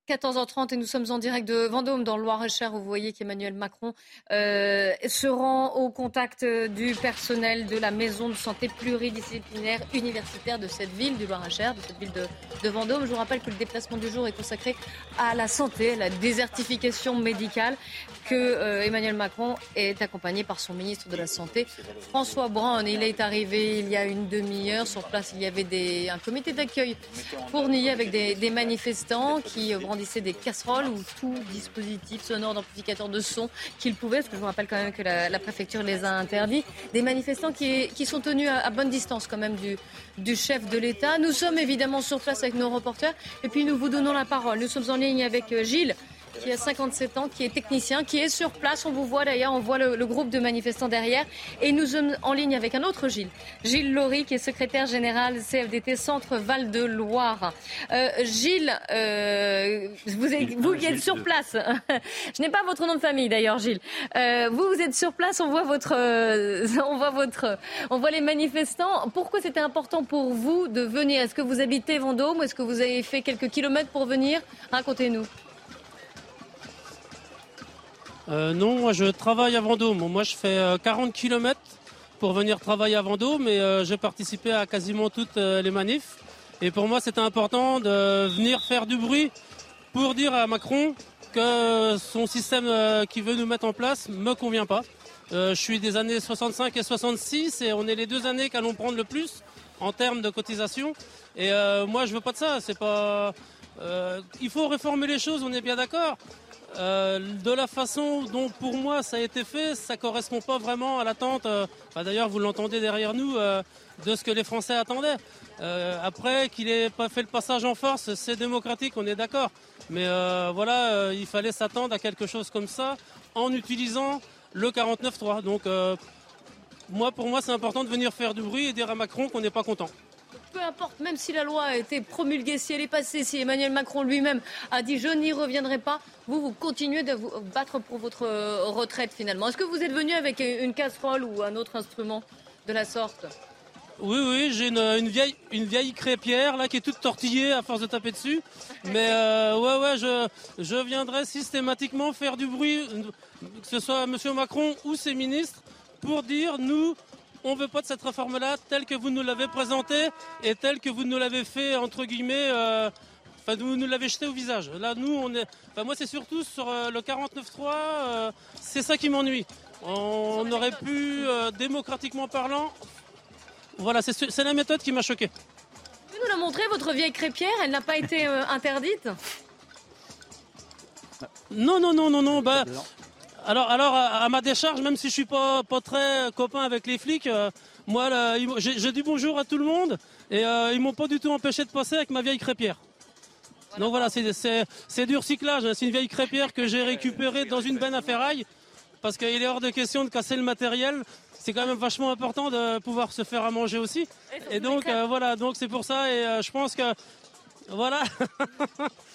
14h30 et nous sommes en direct de Vendôme dans le Loir-et-Cher où vous voyez qu'Emmanuel Macron euh, se rend au contact du personnel de la maison de santé pluridisciplinaire universitaire de cette ville du Loir-et-Cher, de cette ville de, Vendôme. Je vous rappelle que le déplacement du jour est consacré à la santé, à la désertification médicale, que euh, Emmanuel Macron est accompagné par son ministre de la Santé, François Braun. Il est arrivé il y a une demi-heure. Sur place, il y avait des, un comité d'accueil fourni avec des, des manifestants qui euh, des casseroles ou tout dispositif sonore d'amplificateur de son qu'ils pouvaient, parce que je vous rappelle quand même que la, préfecture les a interdits, des manifestants qui, qui sont tenus à, bonne distance quand même du, du chef de l'État. Nous sommes évidemment sur place avec nos reporters et puis nous vous donnons la parole. Nous sommes en ligne avec euh, Gilles qui a 57 ans, qui est technicien, qui est sur place. On vous voit d'ailleurs, on voit le, groupe de manifestants derrière. Et nous sommes en ligne avec un autre Gilles, Gilles Laurie, qui est secrétaire général CFDT Centre Val-de-Loire. Euh, Gilles, euh, vous, êtes, vous qui êtes sur place. Je n'ai pas votre nom de famille d'ailleurs, Gilles. Euh, vous, vous êtes sur place, on voit votre, on voit votre, on voit les manifestants. Pourquoi c'était important pour vous de venir? Est-ce que vous habitez Vendôme ou est-ce que vous avez fait quelques kilomètres pour venir? Racontez-nous. Euh, non, moi je travaille à Vendôme. Moi je fais 40 euh, km pour venir travailler à Vendôme et euh, j'ai participé à quasiment toutes les manifs. Et pour moi c'était important de venir faire du bruit pour dire à Macron que son système qu'il veut nous mettre en place me convient pas. je suis des années 65 et 66 et on est les deux années qu'allons prendre le plus en termes de cotisation. Et moi je veux pas de ça. C'est pas. il faut réformer les choses, on est bien d'accord. Euh, de la façon dont pour moi ça a été fait, ça correspond pas vraiment à l'attente. Euh, d'ailleurs, vous l'entendez derrière nous euh, de ce que les Français attendaient. après qu'il ait pas fait le passage en force, c'est démocratique, on est d'accord. Mais voilà, il fallait s'attendre à quelque chose comme ça en utilisant le 49-3. Donc moi, pour moi, c'est important de venir faire du bruit et dire à Macron qu'on n'est pas content peu importe, même si la loi a été promulguée, si elle est passée, si Emmanuel Macron lui-même a dit je n'y reviendrai pas, vous, vous continuez de vous battre pour votre euh, retraite finalement. Est-ce que vous êtes venu avec une casserole ou un autre instrument de la sorte? Oui, oui, j'ai une, vieille, une vieille crêpière là qui est toute tortillée à force de taper dessus. Mais euh, ouais, ouais, je, je viendrai systématiquement faire du bruit, que ce soit M. Macron ou ses ministres, pour dire nous, on ne veut pas de cette réforme-là telle que vous nous l'avez présentée et telle que vous nous l'avez fait, entre guillemets, euh, enfin, vous nous l'avez jeté au visage. Là, nous, on est. Enfin, moi, c'est surtout sur euh, le 49.3, c'est ça qui m'ennuie. On aurait pu, démocratiquement parlant, voilà, c'est la méthode qui m'a choqué. Vous nous la montrer, votre vieille crêpière, elle n'a pas été interdite? Non, non, non, non, non. Bah, alors, alors à, ma décharge, même si je suis pas, pas très copain avec les flics, euh, moi, j'ai dit bonjour à tout le monde et euh, ils m'ont pas du tout empêché de passer avec ma vieille crêpière. Donc voilà, c'est du recyclage. Hein. C'est une vieille crêpière que j'ai récupérée dans une benne à ferraille parce qu'il est hors de question de casser le matériel. C'est quand même vachement important de pouvoir se faire à manger aussi. Et donc euh, voilà, donc c'est pour ça et je pense que voilà.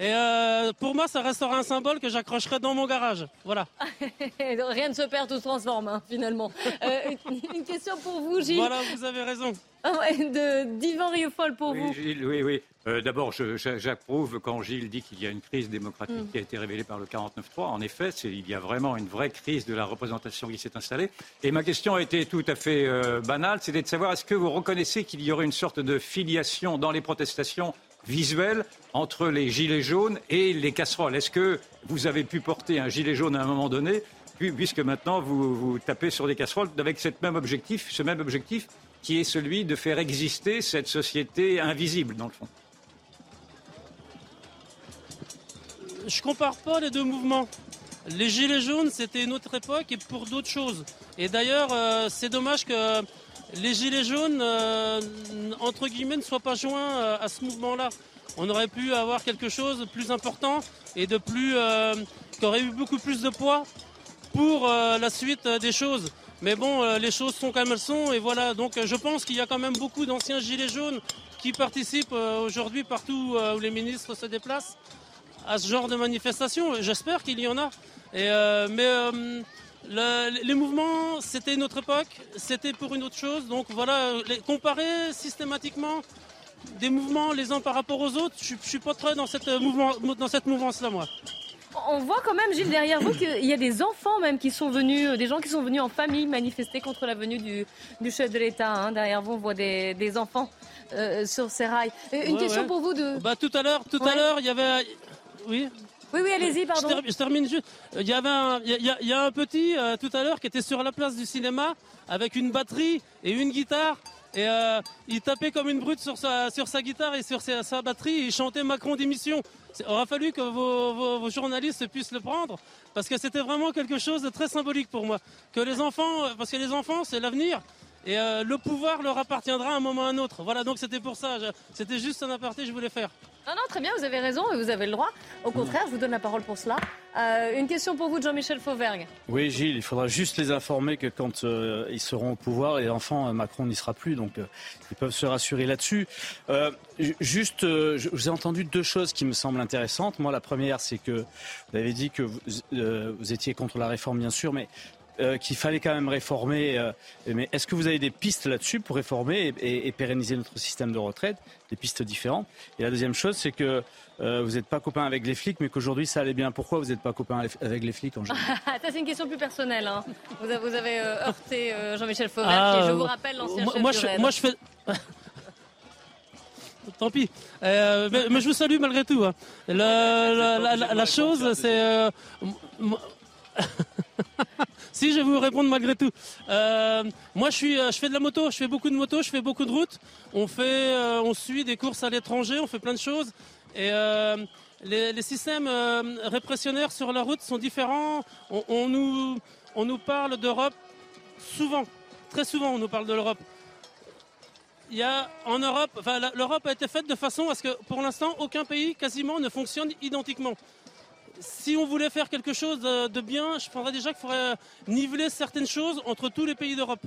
Et euh, pour moi, ça restera un symbole que j'accrocherai dans mon garage. Voilà. Rien ne se perd, tout se transforme, hein, finalement. Euh, une question pour vous, Gilles. Voilà, vous avez raison. Ah de Divan Riofol pour oui, vous. Gilles, oui, oui. Euh, d'abord, j'approuve quand Gilles dit qu'il y a une crise démocratique mm. qui a été révélée par le 49-3. En effet, il y a vraiment une vraie crise de la représentation qui s'est installée. Et ma question a été tout à fait banale, c'était de savoir est-ce que vous reconnaissez qu'il y aurait une sorte de filiation dans les protestations visuel entre les gilets jaunes et les casseroles. Est-ce que vous avez pu porter un gilet jaune à un moment donné, puisque maintenant vous, tapez sur des casseroles avec même objectif, ce même objectif qui est celui de faire exister cette société invisible, dans le fond? Je compare pas les deux mouvements. Les gilets jaunes, c'était une autre époque et pour d'autres choses. Et d'ailleurs, euh, c'est dommage que les Gilets jaunes, euh, entre guillemets, ne soient pas joints euh, à ce mouvement-là. On aurait pu avoir quelque chose de plus important et de plus, euh, qui aurait eu beaucoup plus de poids pour la suite des choses. Mais bon, les choses sont comme elles sont et voilà. Donc je pense qu'il y a quand même beaucoup d'anciens Gilets jaunes qui participent aujourd'hui partout où les ministres se déplacent à ce genre de manifestation. J'espère qu'il y en a. Mais les mouvements, c'était une autre époque, c'était pour une autre chose. Donc voilà, comparer systématiquement des mouvements les uns par rapport aux autres, je, ne suis pas très dans cette, mouvement, dans cette mouvance-là, moi. On voit quand même, Gilles, derrière vous, qu'il y a des enfants même qui sont venus, des gens qui sont venus en famille manifester contre la venue du, chef de l'État. Hein. Derrière vous, on voit des, enfants euh, sur ces rails. Une question pour vous de... Bah, tout à l'heure, tout à l'heure, il y avait... Oui oui, oui, allez-y, pardon. Je, termine juste. Il y avait un, il y a, un petit euh, tout à l'heure qui était sur la place du cinéma avec une batterie et une guitare. Et euh, il tapait comme une brute sur sa, sur sa guitare et sur sa, batterie et il chantait Macron démission. Il aura fallu que vos, journalistes puissent le prendre parce que c'était vraiment quelque chose de très symbolique pour moi. Que les enfants, euh, parce que les enfants, c'est l'avenir. Et le pouvoir leur appartiendra à un moment ou à un autre. Voilà, donc c'était pour ça. C'était juste un aparté que je voulais faire. Non, non, très bien, vous avez raison et vous avez le droit. Au contraire, je vous donne la parole pour cela. Euh, une question pour vous, Jean-Michel Fauvergue. Oui, Gilles, il faudra juste les informer que quand euh, ils seront au pouvoir, les enfants, euh, Macron n'y sera plus, donc ils peuvent se rassurer là-dessus. juste, je vous ai entendu deux choses qui me semblent intéressantes. Moi, la première, c'est que vous avez dit que vous, vous étiez contre la réforme, bien sûr, mais euh, qu'il fallait quand même réformer. Euh, mais est-ce que vous avez des pistes là-dessus pour réformer et, pérenniser notre système de retraite Des pistes différentes? Et la deuxième chose, c'est que euh, vous n'êtes pas copain avec les flics, mais qu'aujourd'hui ça allait bien. Pourquoi vous n'êtes pas copain avec les flics en général? Ça, c'est une question plus personnelle. Hein. Vous, avez, heurté Jean-Michel Fauvert, ah, je vous rappelle l'ancien chef moi, je, moi, je fais. Tant pis. mais, je vous salue malgré tout. Hein. La, chose, c'est. si, je vais vous répondre malgré tout. Euh, moi, euh, je fais de la moto, je fais beaucoup de moto, je fais beaucoup de routes. On, euh, on suit des courses à l'étranger, on fait plein de choses. Et les, systèmes répressionnaires sur la route sont différents. On, nous, on nous parle d'Europe souvent, très souvent, on nous parle de l'Europe. Il y a en Europe, enfin, l'Europe a été faite de façon à ce que, pour l'instant, aucun pays quasiment ne fonctionne identiquement si on voulait faire quelque chose de bien, je prendrais déjà qu'il faudrait niveler certaines choses entre tous les pays d'Europe.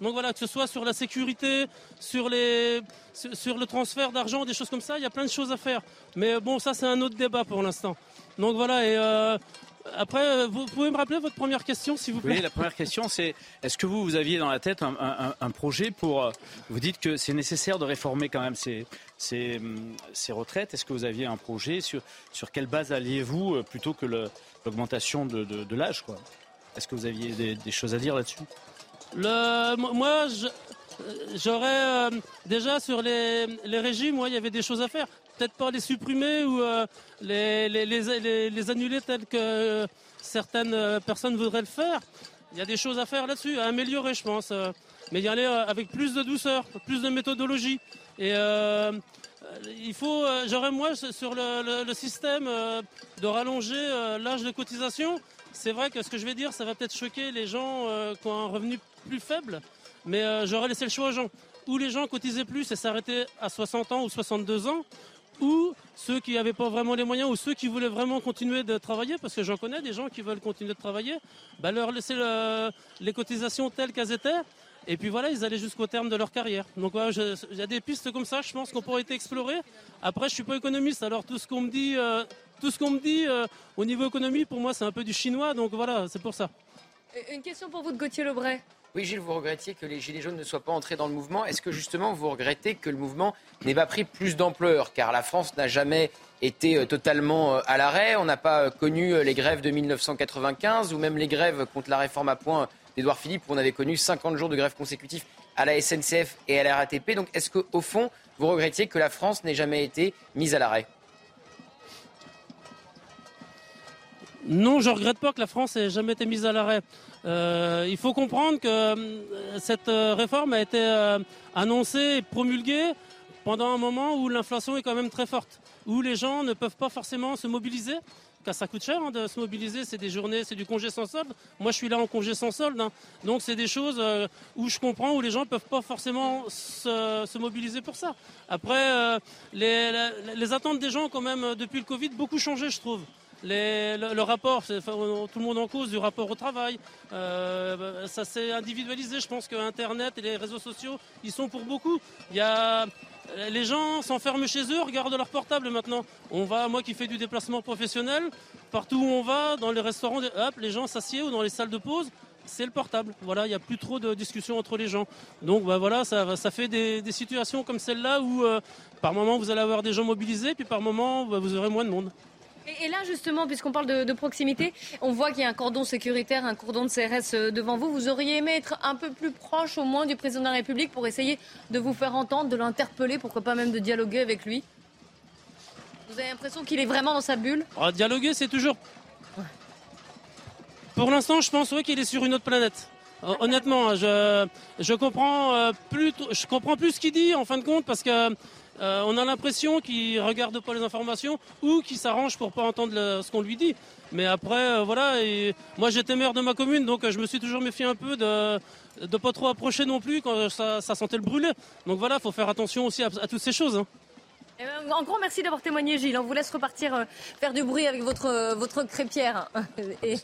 Donc voilà, que ce soit sur la sécurité, sur, les, sur le transfert d'argent, des choses comme ça, il y a plein de choses à faire. Mais bon, ça c'est un autre débat pour l'instant. Donc voilà, et euh, après, euh, vous pouvez me rappeler votre première question, s'il vous plaît Oui, la première question, c'est est-ce que vous, vous aviez dans la tête un, projet pour. Euh, vous dites que c'est nécessaire de réformer quand même ces, ces, hum, retraites. Est-ce que vous aviez un projet sur, sur quelle base alliez-vous euh, plutôt que l'augmentation de, de, l'âge Est-ce que vous aviez des, choses à dire là-dessus? Le, moi, j'aurais déjà sur les, les régimes, moi, il y avait des choses à faire. Peut-être pas les supprimer ou les, les, annuler tels que certaines personnes voudraient le faire. Il y a des choses à faire là-dessus, à améliorer, je pense. mais y aller avec plus de douceur, plus de méthodologie. Et il faut, euh, j'aurais moi sur le, système euh, de rallonger euh, l'âge de cotisation. C'est vrai que ce que je vais dire, ça va peut-être choquer les gens qui ont un revenu plus faible, mais j'aurais laissé le choix aux gens. Ou les gens cotisaient plus et s'arrêtaient à 60 ans ou 62 ans, ou ceux qui n'avaient pas vraiment les moyens, ou ceux qui voulaient vraiment continuer de travailler, parce que j'en connais des gens qui veulent continuer de travailler, bah leur laisser les cotisations telles qu'elles étaient, et puis voilà, ils allaient jusqu'au terme de leur carrière. Donc voilà, il y a des pistes comme ça, je pense qu'on pourrait être explorées. Après, je suis pas économiste, alors tout ce qu'on me dit, euh, tout ce qu'on me dit euh, au niveau économie, pour moi, c'est un peu du chinois. Donc voilà, c'est pour ça. Une question pour vous de Gauthier Lebray. Oui, Gilles, vous regrettiez que les Gilets jaunes ne soient pas entrés dans le mouvement. Est-ce que justement vous regrettez que le mouvement n'ait pas pris plus d'ampleur? Car la France n'a jamais été euh, totalement à l'arrêt. On n'a pas connu les grèves de 1995 ou même les grèves contre la réforme à point d'Edouard Philippe, où on avait connu 50 jours de grève consécutifs à la SNCF et à la RATP. Donc est-ce qu'au fond, vous regrettiez que la France n'ait jamais été mise à l'arrêt? Non, je ne regrette pas que la France ait jamais été mise à l'arrêt. Euh, il faut comprendre que euh, cette euh, réforme a été annoncée et promulguée pendant un moment où l'inflation est quand même très forte, où les gens ne peuvent pas forcément se mobiliser ça coûte cher hein, de se mobiliser, c'est des journées, c'est du congé sans solde. Moi, je suis là en congé sans solde, hein. donc c'est des choses où je comprends où les gens ne peuvent pas forcément se, mobiliser pour ça. Après, euh, les, attentes des gens, quand même, depuis le Covid, beaucoup changé, je trouve. Le, rapport, tout le monde en cause du rapport au travail, ça s'est individualisé. Je pense que Internet et les réseaux sociaux, ils sont pour beaucoup. Il y a les gens s'enferment chez eux, regardent leur portable maintenant. On va, moi qui fais du déplacement professionnel, partout où on va, dans les restaurants, hop, les gens s'assiedent ou dans les salles de pause, c'est le portable. Voilà, il n'y a plus trop de discussions entre les gens. Donc bah, voilà, ça, ça fait des, situations comme celle-là où euh, par moment vous allez avoir des gens mobilisés, puis par moment bah, vous aurez moins de monde. Et, là, justement, puisqu'on parle de, proximité, on voit qu'il y a un cordon sécuritaire, un cordon de CRS euh, devant vous. Vous auriez aimé être un peu plus proche, au moins, du président de la République pour essayer de vous faire entendre, de l'interpeller, pourquoi pas même de dialoguer avec lui? Vous avez l'impression qu'il est vraiment dans sa bulle? Ah, Dialoguer, c'est toujours. Pour l'instant, je pense qu'il est sur une autre planète. Honnêtement, je, je, comprends euh, plus, je comprends plus ce qu'il dit en fin de compte parce que euh, on a l'impression qu'il regarde pas les informations ou qu'il s'arrange pour pas entendre ce qu'on lui dit. Mais après, euh, voilà, moi j'étais maire de ma commune, donc euh, je me suis toujours méfié un peu de ne pas trop approcher non plus quand ça, sentait le brûler. Donc voilà, il faut faire attention aussi à, toutes ces choses. Hein. Eh ben, en grand merci d'avoir témoigné, Gilles. On vous laisse repartir euh, faire du bruit avec votre, euh, votre crêpière. Et,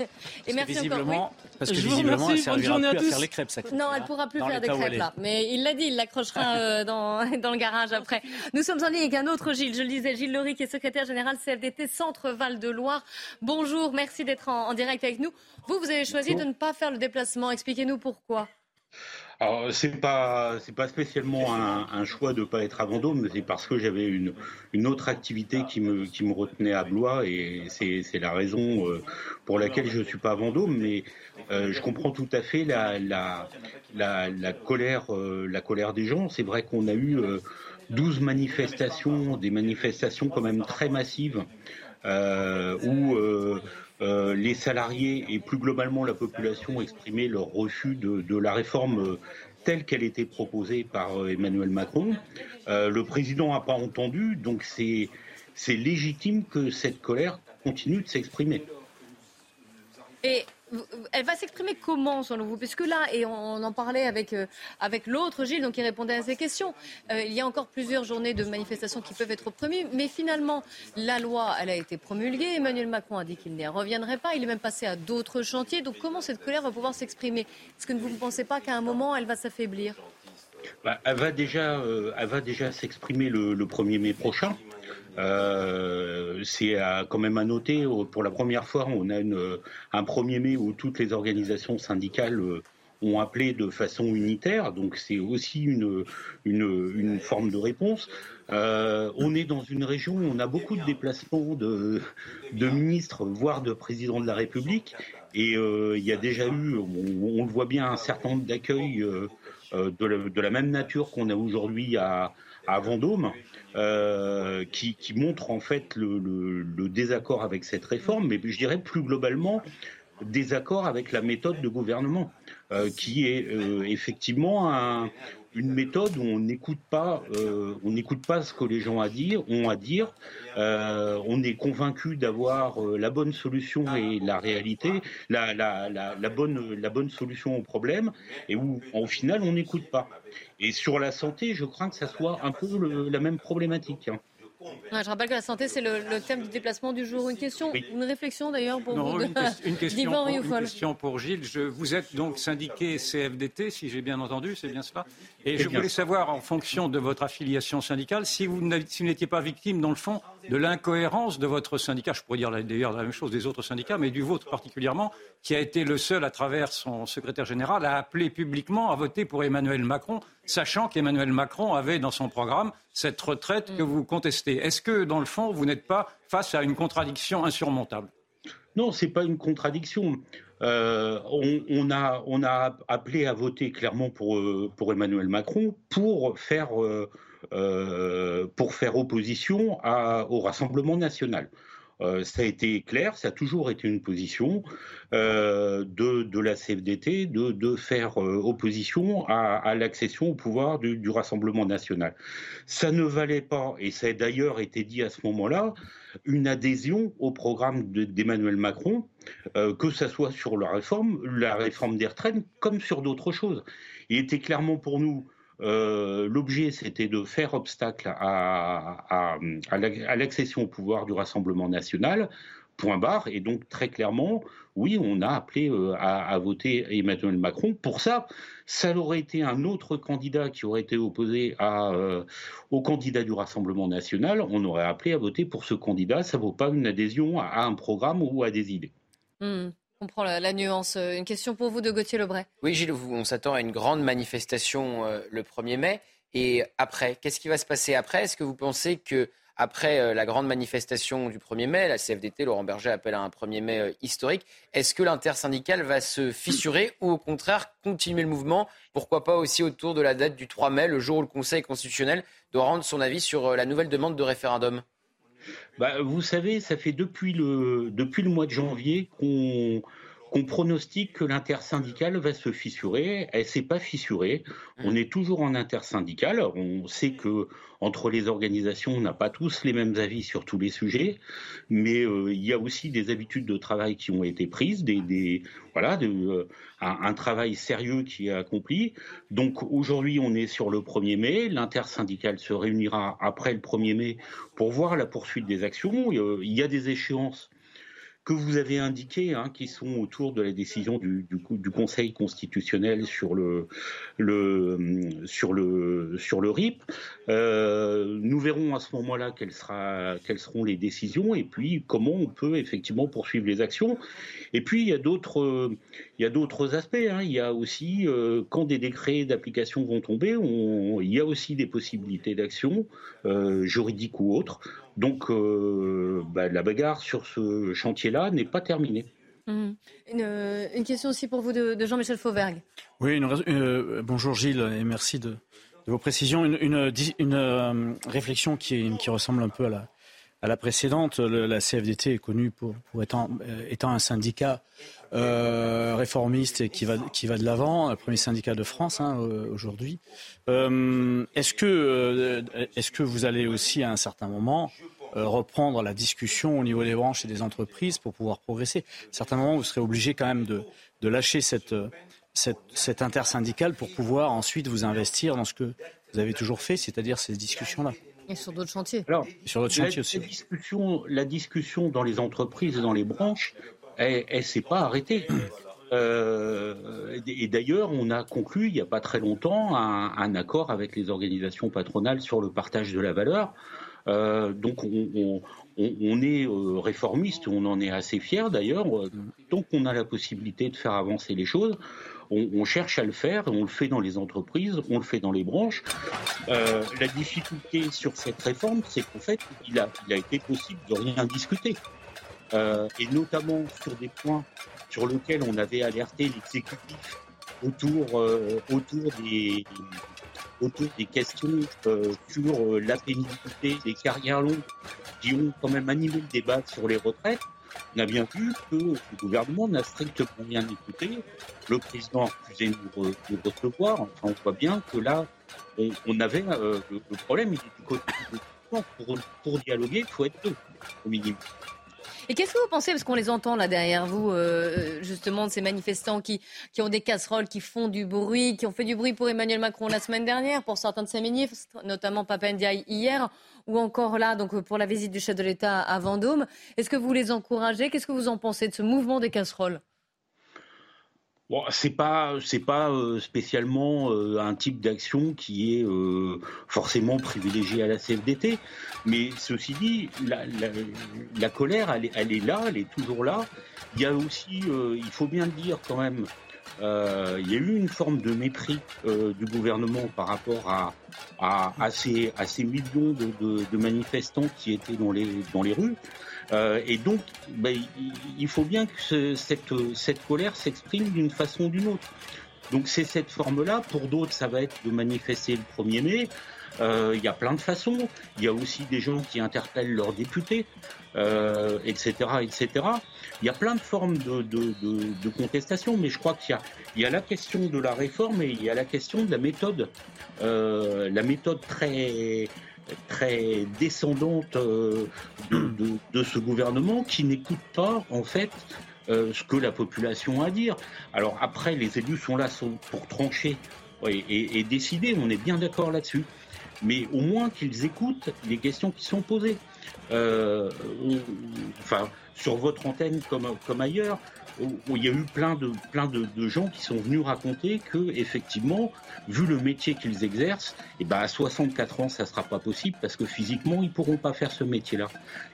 merci encore. Parce que visiblement, elle ne servira plus à, faire les crêpes. non, elle ne pourra plus faire des crêpes là. Mais il l'a dit, il l'accrochera euh, dans, dans le garage après. Nous sommes en ligne avec un autre Gilles. Je le disais, Gilles Laurie, qui est secrétaire général CFDT Centre Val de Loire. Bonjour, merci d'être en, direct avec nous. Vous, vous avez choisi de ne pas faire le déplacement. Expliquez-nous pourquoi. C'est pas c'est pas spécialement un, choix de pas être à Vendôme, c'est parce que j'avais une une autre activité qui me qui me retenait à Blois et c'est la raison euh, pour laquelle je suis pas à Vendôme. Mais euh, je comprends tout à fait la la la, colère euh, la colère des gens. C'est vrai qu'on a eu 12 manifestations, des manifestations quand même très massives où euh, les salariés et plus globalement la population exprimaient leur refus de, la réforme euh, telle qu'elle était proposée par euh, Emmanuel Macron. le président n'a pas entendu, donc c'est légitime que cette colère continue de s'exprimer. Elle va s'exprimer comment, selon vous? Puisque là, et on en parlait avec, euh, avec l'autre Gilles, donc il répondait à ces questions, euh, il y a encore plusieurs journées de manifestations qui peuvent être promues, mais finalement, la loi, elle a été promulguée, Emmanuel Macron a dit qu'il n'y reviendrait pas, il est même passé à d'autres chantiers, donc comment cette colère va pouvoir s'exprimer? Est-ce que vous ne pensez pas qu'à un moment, elle va s'affaiblir? Bah, elle va déjà, euh, elle va déjà s'exprimer le 1er mai prochain. Euh, c'est quand même à noter, pour la première fois, on a un 1er mai où toutes les organisations syndicales euh, ont appelé de façon unitaire, donc c'est aussi une, une, forme de réponse. Euh, on est dans une région où on a beaucoup de déplacements de, de ministres, voire de présidents de la République, Et il y a déjà eu, on, le voit bien, un certain nombre d'accueils de, la même nature qu'on a aujourd'hui à, Vendôme. Qui, qui, montre en fait le, désaccord avec cette réforme, mais je dirais plus globalement désaccord avec la méthode de gouvernement, qui est effectivement un, une méthode où on n'écoute pas, euh, on n'écoute pas ce que les gens ont à dire. Euh, on est convaincu d'avoir euh, la bonne solution et la réalité, la, bonne, la bonne solution au problème, et où, au final, on n'écoute pas. Et sur la santé, je crains que ça soit un peu la même problématique. Hein je rappelle que la santé, c'est le, thème du déplacement du jour. Une question, une réflexion d'ailleurs pour vous. Une, une, question pour, une, question pour, Gilles. Je, vous êtes donc syndiqué CFDT, si j'ai bien entendu, c'est bien cela. Et je voulais savoir, en fonction de votre affiliation syndicale, si vous n'étiez pas victime, dans le fond, de l'incohérence de votre syndicat. Je pourrais dire d'ailleurs la même chose des autres syndicats, mais du vôtre particulièrement, qui a été le seul, à travers son secrétaire général, à appeler publiquement à voter pour Emmanuel Macron, sachant qu'Emmanuel Macron avait dans son programme cette retraite que vous contestez. Est-ce que, dans le fond, vous n'êtes pas face à une contradiction insurmontable? Non, ce n'est pas une contradiction. Euh, on, a, appelé à voter clairement pour, euh, Emmanuel Macron pour faire, euh, pour faire opposition au Rassemblement national. Euh, ça a été clair, ça a toujours été une position euh, de, la CFDT de, faire euh, opposition à, l'accession au pouvoir du, Rassemblement national. Ça ne valait pas, et ça a d'ailleurs été dit à ce moment-là, une adhésion au programme d'Emmanuel Macron, que ce soit sur la réforme, la réforme des retraites, comme sur d'autres choses. Il était clairement pour nous euh, l'objet, c'était de faire obstacle à, l'accession au pouvoir du Rassemblement national. Point barre. Et donc, très clairement, oui, on a appelé euh, à, voter Emmanuel Macron. Pour ça, ça aurait été un autre candidat qui aurait été opposé euh, au candidat du Rassemblement national. On aurait appelé à voter pour ce candidat. Ça ne vaut pas une adhésion à, un programme ou à des idées. Hmm comprend la, la, nuance. Euh, une question pour vous de Gauthier Lebray. Oui, Gilles, on s'attend à une grande manifestation euh, le 1er mai. Et après, qu'est-ce qui va se passer après? Est-ce que vous pensez que après euh, la grande manifestation du 1er mai, la CFDT, Laurent Berger appelle à un 1er mai historique, est-ce que l'intersyndical va se fissurer ou au contraire continuer le mouvement? Pourquoi pas aussi autour de la date du 3 mai, le jour où le Conseil constitutionnel doit rendre son avis sur la nouvelle demande de référendum? Bah, vous savez, ça fait depuis le, depuis le mois de janvier qu'on qu'on pronostique que l'intersyndicale va se fissurer. Elle s'est pas fissurée. Mmh. On est toujours en intersyndical. On sait que entre les organisations, on n'a pas tous les mêmes avis sur tous les sujets, mais euh, il y a aussi des habitudes de travail qui ont été prises, des, voilà, euh, un, travail sérieux qui est accompli. Donc aujourd'hui, on est sur le 1er mai. L'intersyndicale se réunira après le 1er mai pour voir la poursuite des actions. Il y a des échéances que vous avez indiqué, hein, qui sont autour de la décision du, du, Conseil constitutionnel sur le, le, sur le, sur le RIP. Euh, nous verrons à ce moment-là quelles, quelles seront les décisions et puis comment on peut effectivement poursuivre les actions. Et puis il y a d'autres, il y a d'autres aspects. Hein. Il y a aussi euh, quand des décrets d'application vont tomber, on, il y a aussi des possibilités d'action euh, juridiques ou autres. Donc euh, bah, la bagarre sur ce chantier-là n'est pas terminée. Mmh. Euh, une, question aussi pour vous de, Jean-Michel Fauvergue. Oui, euh, bonjour Gilles et merci de, vos précisions. Une, réflexion qui, qui, ressemble un peu à la, à la précédente. la CFDT est connue pour, pour étant, étant, un syndicat réformiste et qui va, qui va de l'avant, le premier syndicat de France hein, aujourd'hui. est-ce que, est-ce que vous allez aussi à un certain moment euh, reprendre la discussion au niveau des branches et des entreprises pour pouvoir progresser? À certains moments, vous serez obligé quand même de, de lâcher cette, cette, cette intersyndicale pour pouvoir ensuite vous investir dans ce que vous avez toujours fait, c'est-à-dire ces discussions-là. Et sur d'autres chantiers. Alors, sur d'autres chantiers aussi. La discussion, la discussion dans les entreprises et dans les branches, elle ne s'est pas arrêtée. Euh, et d'ailleurs, on a conclu il n'y a pas très longtemps un, un, accord avec les organisations patronales sur le partage de la valeur. Euh, donc on, est euh, réformiste, on en est assez fier d'ailleurs. Donc on a la possibilité de faire avancer les choses. On, cherche à le faire, on le fait dans les entreprises, on le fait dans les branches. Euh, la difficulté sur cette réforme, c'est qu'en fait, il a, été possible de rien discuter. et notamment sur des points sur lesquels on avait alerté l'exécutif autour, autour des autour des questions sur la pénibilité des carrières longues qui ont quand même animé le débat sur les retraites on a bien vu que le gouvernement n'a strictement rien écouté. Le président a refusé de nous recevoir. Enfin, on voit bien que là, on, avait euh, le, problème, du côté du pour, pour dialoguer, il faut être deux, au minimum. Et qu'est-ce que vous pensez, parce qu'on les entend là derrière vous, euh, justement, de ces manifestants qui, qui ont des casseroles, qui font du bruit, qui ont fait du bruit pour Emmanuel Macron la semaine dernière, pour certains de ses ministres, notamment Papendia hier, ou encore là, donc pour la visite du chef de l'État à Vendôme. Est-ce que vous les encouragez? Qu'est-ce que vous en pensez de ce mouvement des casseroles? Bon, c'est pas c'est pas euh, spécialement euh, un type d'action qui est euh, forcément privilégié à la CFDT, mais ceci dit, la, colère, elle est, là, elle est toujours là. Il y a aussi, il faut bien le dire quand même, il y a eu une forme de mépris du gouvernement par rapport à, à, ces, à ces millions de, de, de manifestants qui étaient dans les dans les rues. Euh, et donc, ben, il faut bien que cette, cette colère s'exprime d'une façon ou d'une autre. Donc c'est cette forme-là. Pour d'autres, ça va être de manifester le 1er mai. Euh, il y a plein de façons. Il y a aussi des gens qui interpellent leurs députés, euh, etc., etc. Il y a plein de formes de, de, de, de contestation, mais je crois qu'il y y a la question de la réforme et il y a la question de la méthode. Euh, la méthode très très descendante euh, de, ce gouvernement qui n'écoute pas en fait euh, ce que la population a à dire. Alors après, les élus sont là pour trancher et, décider, on est bien d'accord là-dessus. Mais au moins qu'ils écoutent les questions qui sont posées. Euh, enfin, sur votre antenne comme, ailleurs, il y a eu plein de gens qui sont venus raconter que effectivement, vu le métier qu'ils exercent, et eh ben à 64 ans ça sera pas possible parce que physiquement ils pourront pas faire ce métier-là.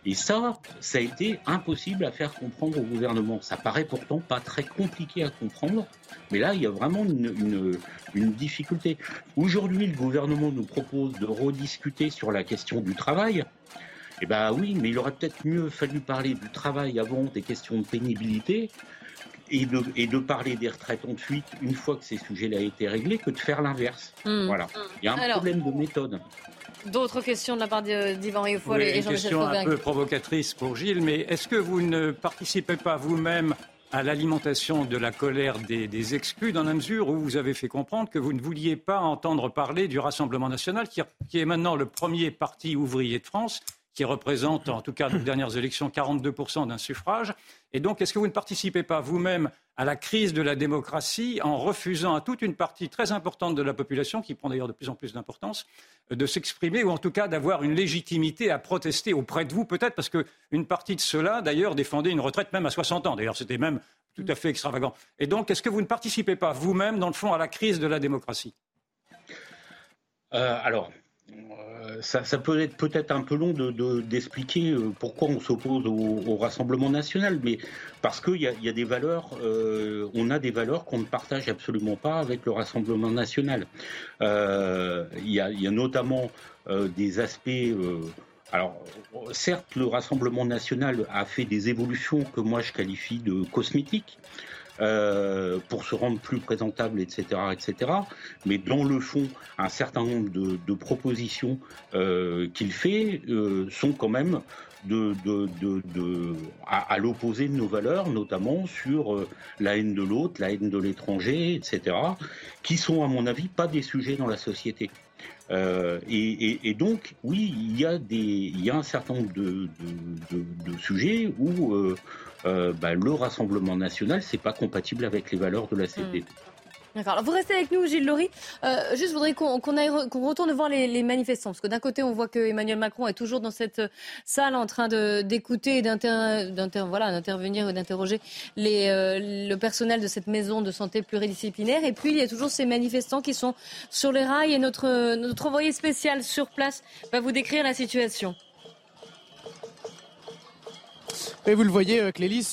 Et ça, ça a été impossible à faire comprendre au gouvernement. Ça paraît pourtant pas très compliqué à comprendre, mais là il y a vraiment une difficulté. Aujourd'hui, le gouvernement nous propose de rediscuter sur la question du travail. Eh bien oui, mais il aurait peut-être mieux fallu parler du travail avant des questions de pénibilité et de, et de parler des retraites en fuite une fois que ces sujets-là ont été réglés que de faire l'inverse. Hmm. Voilà. Il y a un problème de méthode. D'autres questions de la part d'Yvan Rioufol et Jean-Michel Une question un peu provocatrice pour Gilles, mais est-ce que vous ne participez pas vous-même à l'alimentation de la colère des, des, exclus dans la mesure où vous avez fait comprendre que vous ne vouliez pas entendre parler du Rassemblement national, qui, qui est maintenant le premier parti ouvrier de France qui représente, en tout cas dans les dernières élections, 42% d'un suffrage. Et donc, est-ce que vous ne participez pas vous-même à la crise de la démocratie en refusant à toute une partie très importante de la population, qui prend d'ailleurs de plus en plus d'importance, de s'exprimer ou en tout cas d'avoir une légitimité à protester auprès de vous, peut-être parce qu'une partie de ceux-là, d'ailleurs, défendait une retraite même à 60 ans. D'ailleurs, c'était même tout à fait extravagant. Et donc, est-ce que vous ne participez pas vous-même, dans le fond, à la crise de la démocratie? Euh, Alors, euh, ça, peut être peut-être un peu long d'expliquer de, pourquoi on s'oppose au, Rassemblement national, mais parce qu'il y y a, des valeurs, euh, on a des valeurs qu'on ne partage absolument pas avec le Rassemblement national. Euh, il y, a, notamment des aspects. alors, certes, le Rassemblement national a fait des évolutions que moi je qualifie de cosmétiques. Euh, pour se rendre plus présentable, etc., etc. Mais dans le fond, un certain nombre de, de propositions euh, qu'il fait euh, sont quand même de, de, de à, à l'opposé de nos valeurs, notamment sur euh, la haine de l'autre, la haine de l'étranger, etc., qui sont, à mon avis, pas des sujets dans la société. Euh, et, et, et, donc, oui, il y a y a un certain nombre de, de, de sujets où euh, euh, bah, le Rassemblement national, c'est pas compatible avec les valeurs de la CFDT. Hmm. D'accord. vous restez avec nous, Gilles Laurie. Euh, juste, je voudrais qu'on retourne voir les, manifestants. Parce que d'un côté, on voit que Emmanuel Macron est toujours dans cette salle en train d'écouter et d'intervenir et d'interroger euh, le personnel de cette maison de santé pluridisciplinaire. Et puis, il y a toujours ces manifestants qui sont sur les rails. Et notre envoyé spécial sur place va vous décrire la situation. Et vous le voyez, euh, Clélie,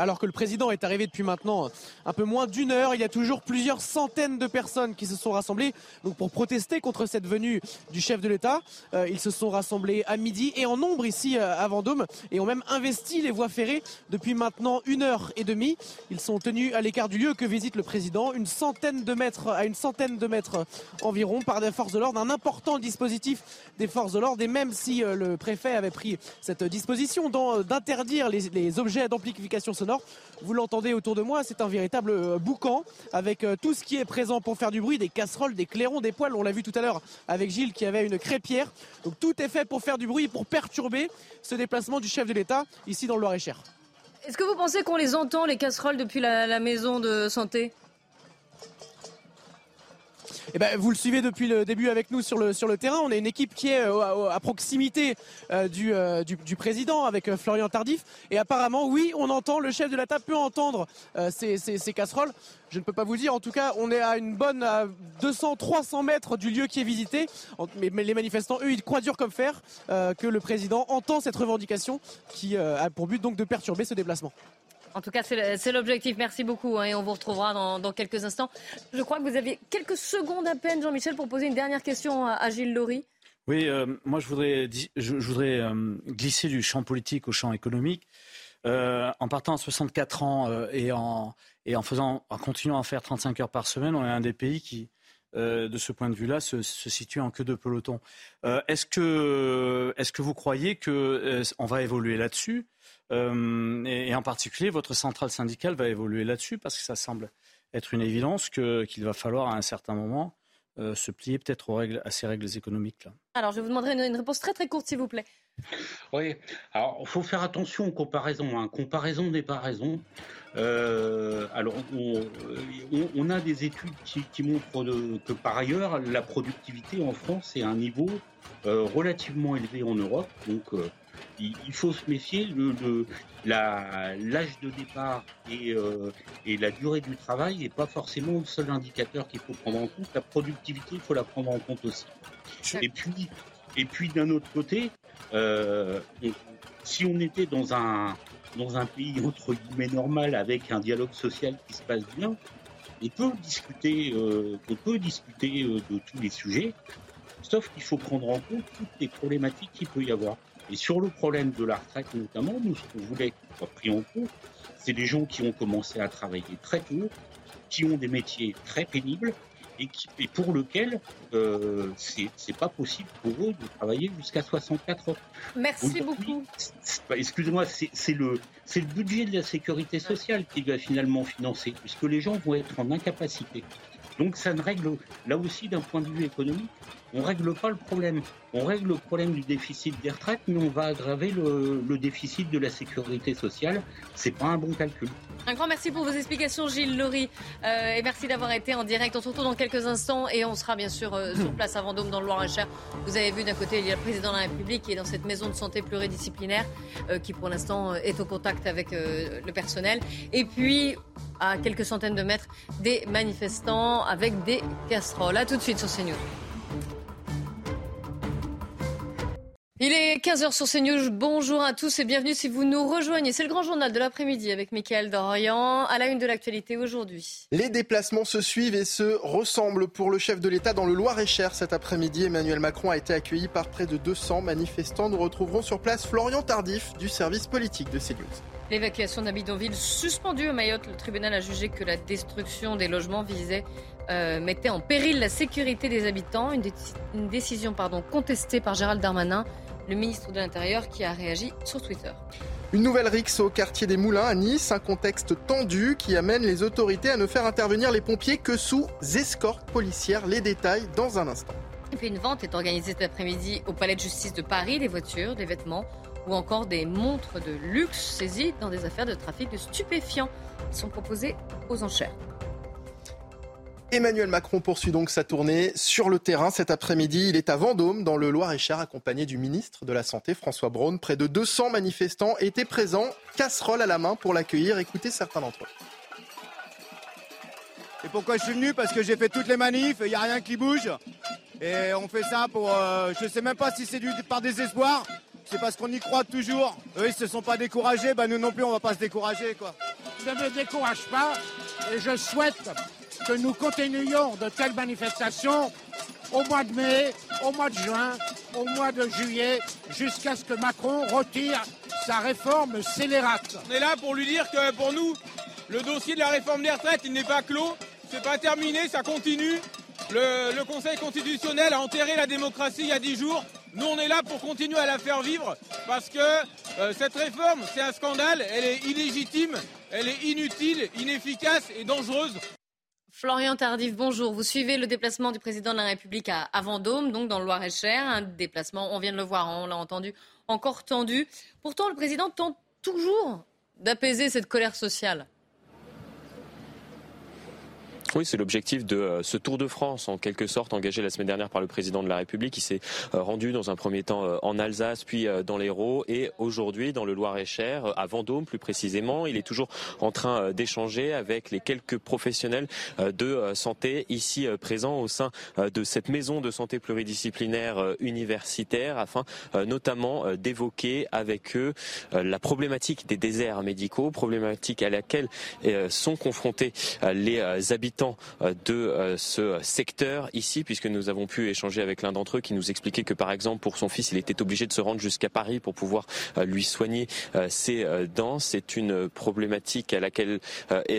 alors que le président est arrivé depuis maintenant un peu moins d'une heure, il y a toujours plusieurs centaines de personnes qui se sont rassemblées pour protester contre cette venue du chef de l'État. Euh, ils se sont rassemblés à midi et en nombre ici euh, à Vendôme et ont même investi les voies ferrées depuis maintenant une heure et demie. Ils sont tenus à l'écart du lieu que visite le président, une centaine de mètres à une centaine de mètres environ par des forces de l'ordre, un important dispositif des forces de l'ordre et même si le préfet avait pris cette disposition d'interdire les, objets d'amplification sonore. Vous l'entendez autour de moi, c'est un véritable euh, boucan avec euh, tout ce qui est présent pour faire du bruit, des casseroles, des clairons, des poils. On l'a vu tout à l'heure avec Gilles qui avait une crêpière. Donc tout est fait pour faire du bruit, pour perturber ce déplacement du chef de l'État ici dans le Loir-et-Cher. Est-ce que vous pensez qu'on les entend, les casseroles, depuis la maison de santé? Eh ben, vous le suivez depuis le début avec nous sur le, terrain. On est une équipe qui est euh, à, proximité euh, euh, du, président avec Florian Tardif. Et apparemment, oui, on entend, le chef de la table peut entendre ces, casseroles. Je ne peux pas vous dire. En tout cas, on est à une bonne 200, 300 mètres du lieu qui est visité. Mais, mais les manifestants, eux, ils croient dur comme fer que le président entend cette revendication qui a pour but donc de perturber ce déplacement. En tout cas, c'est l'objectif. Merci beaucoup hein, et on vous retrouvera dans, quelques instants. Je crois que vous avez quelques secondes à peine, Jean-Michel, pour poser une dernière question à, Gilles Laurie. Oui, euh, moi je voudrais, euh, glisser du champ politique au champ économique. Euh, en partant à 64 ans et, en, faisant, en continuant à faire 35 heures par semaine, on est un des pays qui, de ce point de vue-là, se, situe en queue de peloton. est-ce que, est que vous croyez qu'on va évoluer là-dessus? Euh, et, en particulier, votre centrale syndicale va évoluer là-dessus parce que ça semble être une évidence qu'il va falloir à un certain moment euh, se plier peut-être aux règles, à ces règles économiques. Là. Alors, je vous demanderai une, réponse très très courte, s'il vous plaît. Oui, alors il faut faire attention aux comparaisons. Hein. Comparaison n'est pas raison. Euh, alors, on, a des études qui, montrent que par ailleurs, la productivité en France est à un niveau relativement élevé en Europe. Donc, il, faut se méfier. Le, l'âge de départ euh, et, la durée du travail n'est pas forcément le seul indicateur qu'il faut prendre en compte. La productivité, il faut la prendre en compte aussi. Et puis, et puis d'un autre côté, euh, si on était dans un dans un pays entre guillemets normal avec un dialogue social qui se passe bien, on peut discuter, euh, on peut discuter de tous les sujets, sauf qu'il faut prendre en compte toutes les problématiques qu'il peut y avoir. Et sur le problème de la retraite notamment, nous, ce qu'on voulait qu'il soit pris en compte, c'est des gens qui ont commencé à travailler très tôt, qui ont des métiers très pénibles et, qui, et pour lesquels euh, c'est pas possible pour eux de travailler jusqu'à 64 ans. Merci beaucoup. Excusez-moi, c'est le, le budget de la sécurité sociale qui va finalement financer, puisque les gens vont être en incapacité. Donc ça ne règle, là aussi d'un point de vue économique, on règle pas le problème. On règle le problème du déficit des retraites, mais on va aggraver le, déficit de la sécurité sociale. C'est pas un bon calcul. Un grand merci pour vos explications, Gilles Laurie, euh, et merci d'avoir été en direct. On se retrouve dans quelques instants et on sera bien sûr euh, sur place à Vendôme, dans le Loir-et-Cher. Vous avez vu d'un côté, il y a le président de la République qui est dans cette maison de santé pluridisciplinaire, euh, qui pour l'instant est au contact avec le personnel. Et puis, à quelques centaines de mètres, des manifestants avec des casseroles. A tout de suite sur CNews. Il est 15h sur CNews. Bonjour à tous et bienvenue si vous nous rejoignez. C'est le grand journal de l'après-midi avec Mickaël Dorian à la une de l'actualité aujourd'hui. Les déplacements se suivent et se ressemblent pour le chef de l'État dans le Loir-et-Cher. Cet après-midi, Emmanuel Macron a été accueilli par près de 200 manifestants. Nous retrouverons sur place Florian Tardif du service politique de CNews. L'évacuation d'un bidonville suspendu à Mayotte. Le tribunal a jugé que la destruction des logements visait, euh, mettait en péril la sécurité des habitants. Une, une décision pardon, contestée par Gérald Darmanin le ministre de l'Intérieur qui a réagi sur Twitter. Une nouvelle rixe au quartier des Moulins à Nice, un contexte tendu qui amène les autorités à ne faire intervenir les pompiers que sous escorte policière. Les détails dans un instant. Et puis une vente est organisée cet après-midi au Palais de justice de Paris, des voitures, des vêtements ou encore des montres de luxe saisies dans des affaires de trafic de stupéfiants qui sont proposées aux enchères. Emmanuel Macron poursuit donc sa tournée sur le terrain cet après-midi. Il est à Vendôme, dans le Loir-et-Cher, accompagné du ministre de la Santé, François Braun. Près de 200 manifestants étaient présents, casserole à la main pour l'accueillir. Écoutez certains d'entre eux. Et pourquoi je suis venu? Parce que j'ai fait toutes les manifs, il n'y a rien qui bouge. Et on fait ça pour. Euh, je ne sais même pas si c'est du par désespoir C'est parce qu'on y croit toujours. Eux, ils se sont pas découragés, bah nous non plus, on va pas se décourager, quoi. Je ne me décourage pas et je souhaite que nous continuions de telles manifestations au mois de mai, au mois de juin, au mois de juillet, jusqu'à ce que Macron retire sa réforme scélérate. On est là pour lui dire que pour nous, le dossier de la réforme des retraites, il n'est pas clos, c'est pas terminé, ça continue. Le, Conseil constitutionnel a enterré la démocratie il y a dix jours. Nous, on est là pour continuer à la faire vivre parce que euh, cette réforme, c'est un scandale, elle est illégitime, elle est inutile, inefficace et dangereuse. Florian Tardif, bonjour. Vous suivez le déplacement du président de la République à, Vendôme, donc dans le Loir-et-Cher. Un déplacement, on vient de le voir, on l'a entendu, encore tendu. Pourtant, le président tente toujours d'apaiser cette colère sociale. Oui, c'est l'objectif de euh, ce Tour de France, en quelque sorte, engagé la semaine dernière par le président de la République, qui s'est euh, rendu dans un premier temps euh, en Alsace, puis dans l'Hérault, et aujourd'hui dans le Loir-et-Cher, à Vendôme plus précisément. Il est toujours en train d'échanger avec les quelques professionnels de santé ici présents au sein de cette maison de santé pluridisciplinaire universitaire, afin notamment d'évoquer avec eux la problématique des déserts médicaux, problématique à laquelle sont confrontés les habitants euh, de euh, ce secteur ici, puisque nous avons pu échanger avec l'un d'entre eux qui nous expliquait que par exemple pour son fils, il était obligé de se rendre jusqu'à Paris pour pouvoir euh, lui soigner ses dents. C'est une problématique à laquelle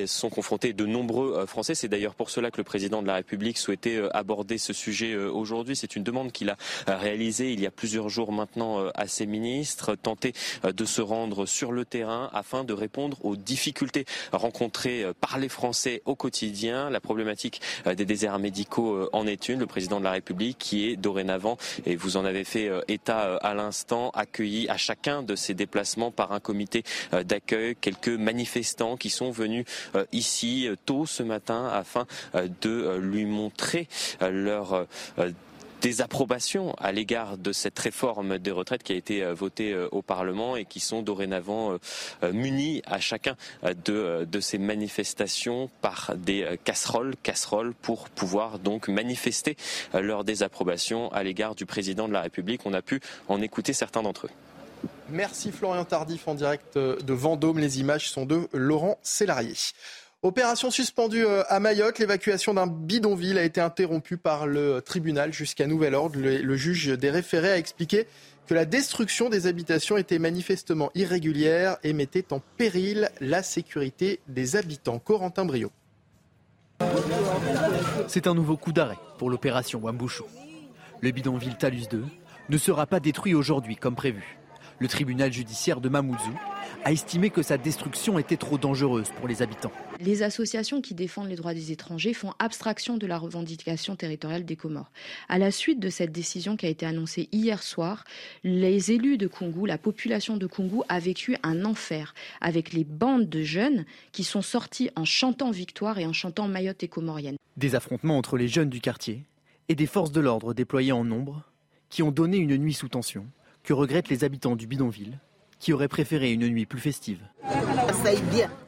sont confrontés de nombreux Français. C'est d'ailleurs pour cela que le président de la République souhaitait aborder ce sujet aujourd'hui. C'est une demande qu'il a réalisée il y a plusieurs jours maintenant à ses ministres, tenter de se rendre sur le terrain afin de répondre aux difficultés rencontrées par les Français au quotidien la problématique euh, des déserts médicaux euh, en est une. Le président de la République qui est dorénavant, et vous en avez fait euh, état à l'instant, accueilli à chacun de ses déplacements par un comité d'accueil, quelques manifestants qui sont venus ici tôt ce matin afin de lui montrer leur approbations à l'égard de cette réforme des retraites qui a été euh, votée euh, au Parlement et qui sont dorénavant euh, munis à chacun de, de ces manifestations par des casseroles, casseroles pour pouvoir donc manifester leur désapprobation à l'égard du président de la République. On a pu en écouter certains d'entre eux. Merci Florian Tardif en direct de Vendôme. Les images sont de Laurent Sélarié. Opération suspendue euh, à Mayotte, l'évacuation d'un bidonville a été interrompue par le tribunal jusqu'à nouvel ordre. Le, juge des référés a expliqué que la destruction des habitations était manifestement irrégulière et mettait en péril la sécurité des habitants. Corentin Brio. C'est un nouveau coup d'arrêt pour l'opération Wambouchou. Le bidonville Talus 2 ne sera pas détruit aujourd'hui comme prévu. Le tribunal judiciaire de Mamoudzou a estimé que sa destruction était trop dangereuse pour les habitants. Les associations qui défendent les droits des étrangers font abstraction de la revendication territoriale des Comores. À la suite de cette décision qui a été annoncée hier soir, les élus de Kungu, la population de Kungu a vécu un enfer avec les bandes de jeunes qui sont sortis en chantant victoire et en chantant Mayotte et Comorienne. Des affrontements entre les jeunes du quartier et des forces de l'ordre déployées en nombre qui ont donné une nuit sous tension que regrettent les habitants du bidonville qui auraient préféré une nuit plus festive.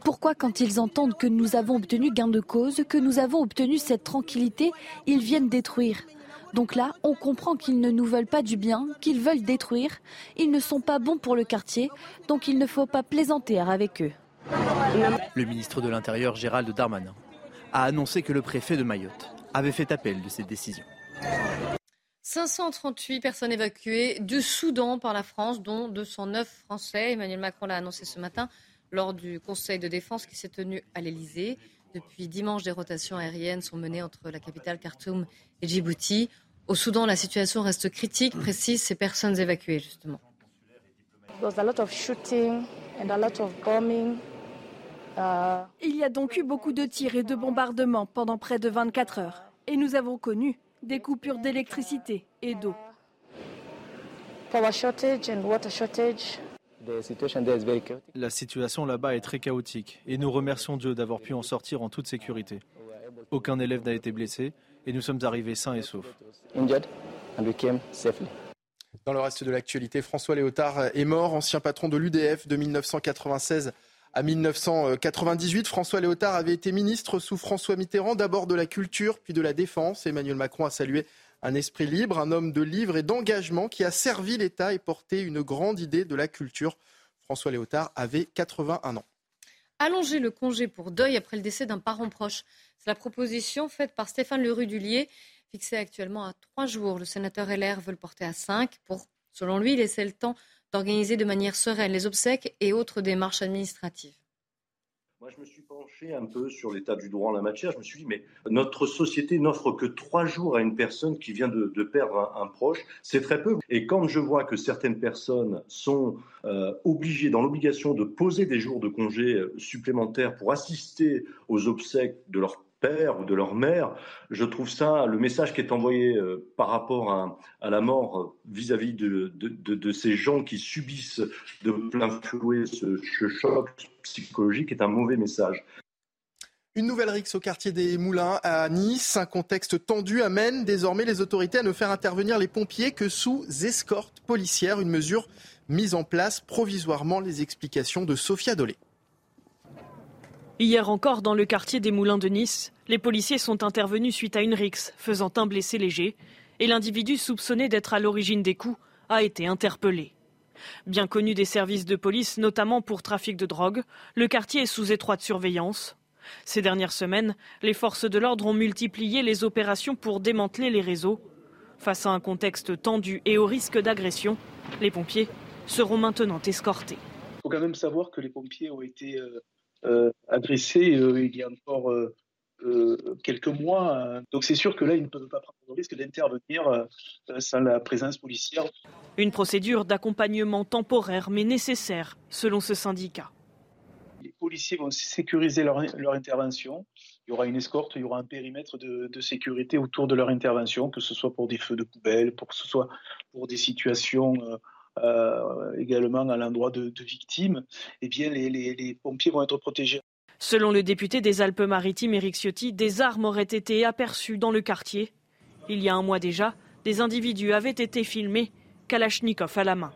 Pourquoi quand ils entendent que nous avons obtenu gain de cause, que nous avons obtenu cette tranquillité, ils viennent détruire? Donc là, on comprend qu'ils ne nous veulent pas du bien, qu'ils veulent détruire. Ils ne sont pas bons pour le quartier, donc il ne faut pas plaisanter avec eux. Le ministre de l'Intérieur, Gérald Darmanin, a annoncé que le préfet de Mayotte avait fait appel de cette décision. 538 personnes évacuées du Soudan par la France, dont 209 Français. Emmanuel Macron l'a annoncé ce matin lors du Conseil de défense qui s'est tenu à l'Elysée. Depuis dimanche, des rotations aériennes sont menées entre la capitale Khartoum et Djibouti. Au Soudan, la situation reste critique, précise ces personnes évacuées justement. Il y a donc eu beaucoup de tirs et de bombardements pendant près de 24 heures. Et nous avons connu des coupures d'électricité et d'eau. La situation là-bas est très chaotique et nous remercions Dieu d'avoir pu en sortir en toute sécurité. Aucun élève n'a été blessé et nous sommes arrivés sains et saufs. Dans le reste de l'actualité, François Léotard est mort, ancien patron de l'UDF de 1996 à 1998. François Léotard avait été ministre sous François Mitterrand, d'abord de la culture, puis de la défense. Emmanuel Macron a salué Un esprit libre, un homme de livre et d'engagement qui a servi l'État et porté une grande idée de la culture. François Léotard avait 81 ans. Allonger le congé pour deuil après le décès d'un parent proche. C'est la proposition faite par Stéphane Lerudulier, fixée actuellement à trois jours. Le sénateur LR veut le porter à cinq pour, selon lui, laisser le temps d'organiser de manière sereine les obsèques et autres démarches administratives. Moi, je me suis penché un peu sur l'état du droit en la matière. Je me suis dit, mais notre société n'offre que trois jours à une personne qui vient de, perdre un, proche. C'est très peu. Et quand je vois que certaines personnes sont euh, obligées, dans l'obligation de poser des jours de congé euh, supplémentaires pour assister aux obsèques de leur ou de leur mère. Je trouve ça, le message qui est envoyé euh, par rapport à, la mort euh, vis-à-vis de, ces gens qui subissent de plein fouet ce, choc psychologique est un mauvais message. Une nouvelle rixe au quartier des Moulins à Nice. Un contexte tendu amène désormais les autorités à ne faire intervenir les pompiers que sous escorte policière. Une mesure mise en place provisoirement. Les explications de Sophia Dolé. Hier encore, dans le quartier des Moulins de Nice, les policiers sont intervenus suite à une rixe, faisant un blessé léger, et l'individu soupçonné d'être à l'origine des coups a été interpellé. Bien connu des services de police, notamment pour trafic de drogue, le quartier est sous étroite surveillance. Ces dernières semaines, les forces de l'ordre ont multiplié les opérations pour démanteler les réseaux. Face à un contexte tendu et au risque d'agression, les pompiers seront maintenant escortés. Il faut quand même savoir que les pompiers ont été euh, agressé euh, il y a encore euh, quelques mois. Hein. Donc c'est sûr que là, ils ne peuvent pas prendre le risque d'intervenir sans la présence policière. Une procédure d'accompagnement temporaire mais nécessaire, selon ce syndicat. Les policiers vont sécuriser leur, intervention. Il y aura une escorte, il y aura un périmètre de, de, sécurité autour de leur intervention, que ce soit pour des feux de poubelle, pour que ce soit pour des situations euh, également à l'endroit de, victimes, eh bien, les, pompiers vont être protégés. Selon le député des Alpes-Maritimes, Éric Ciotti, des armes auraient été aperçues dans le quartier. Il y a un mois déjà, des individus avaient été filmés, Kalachnikov à la main.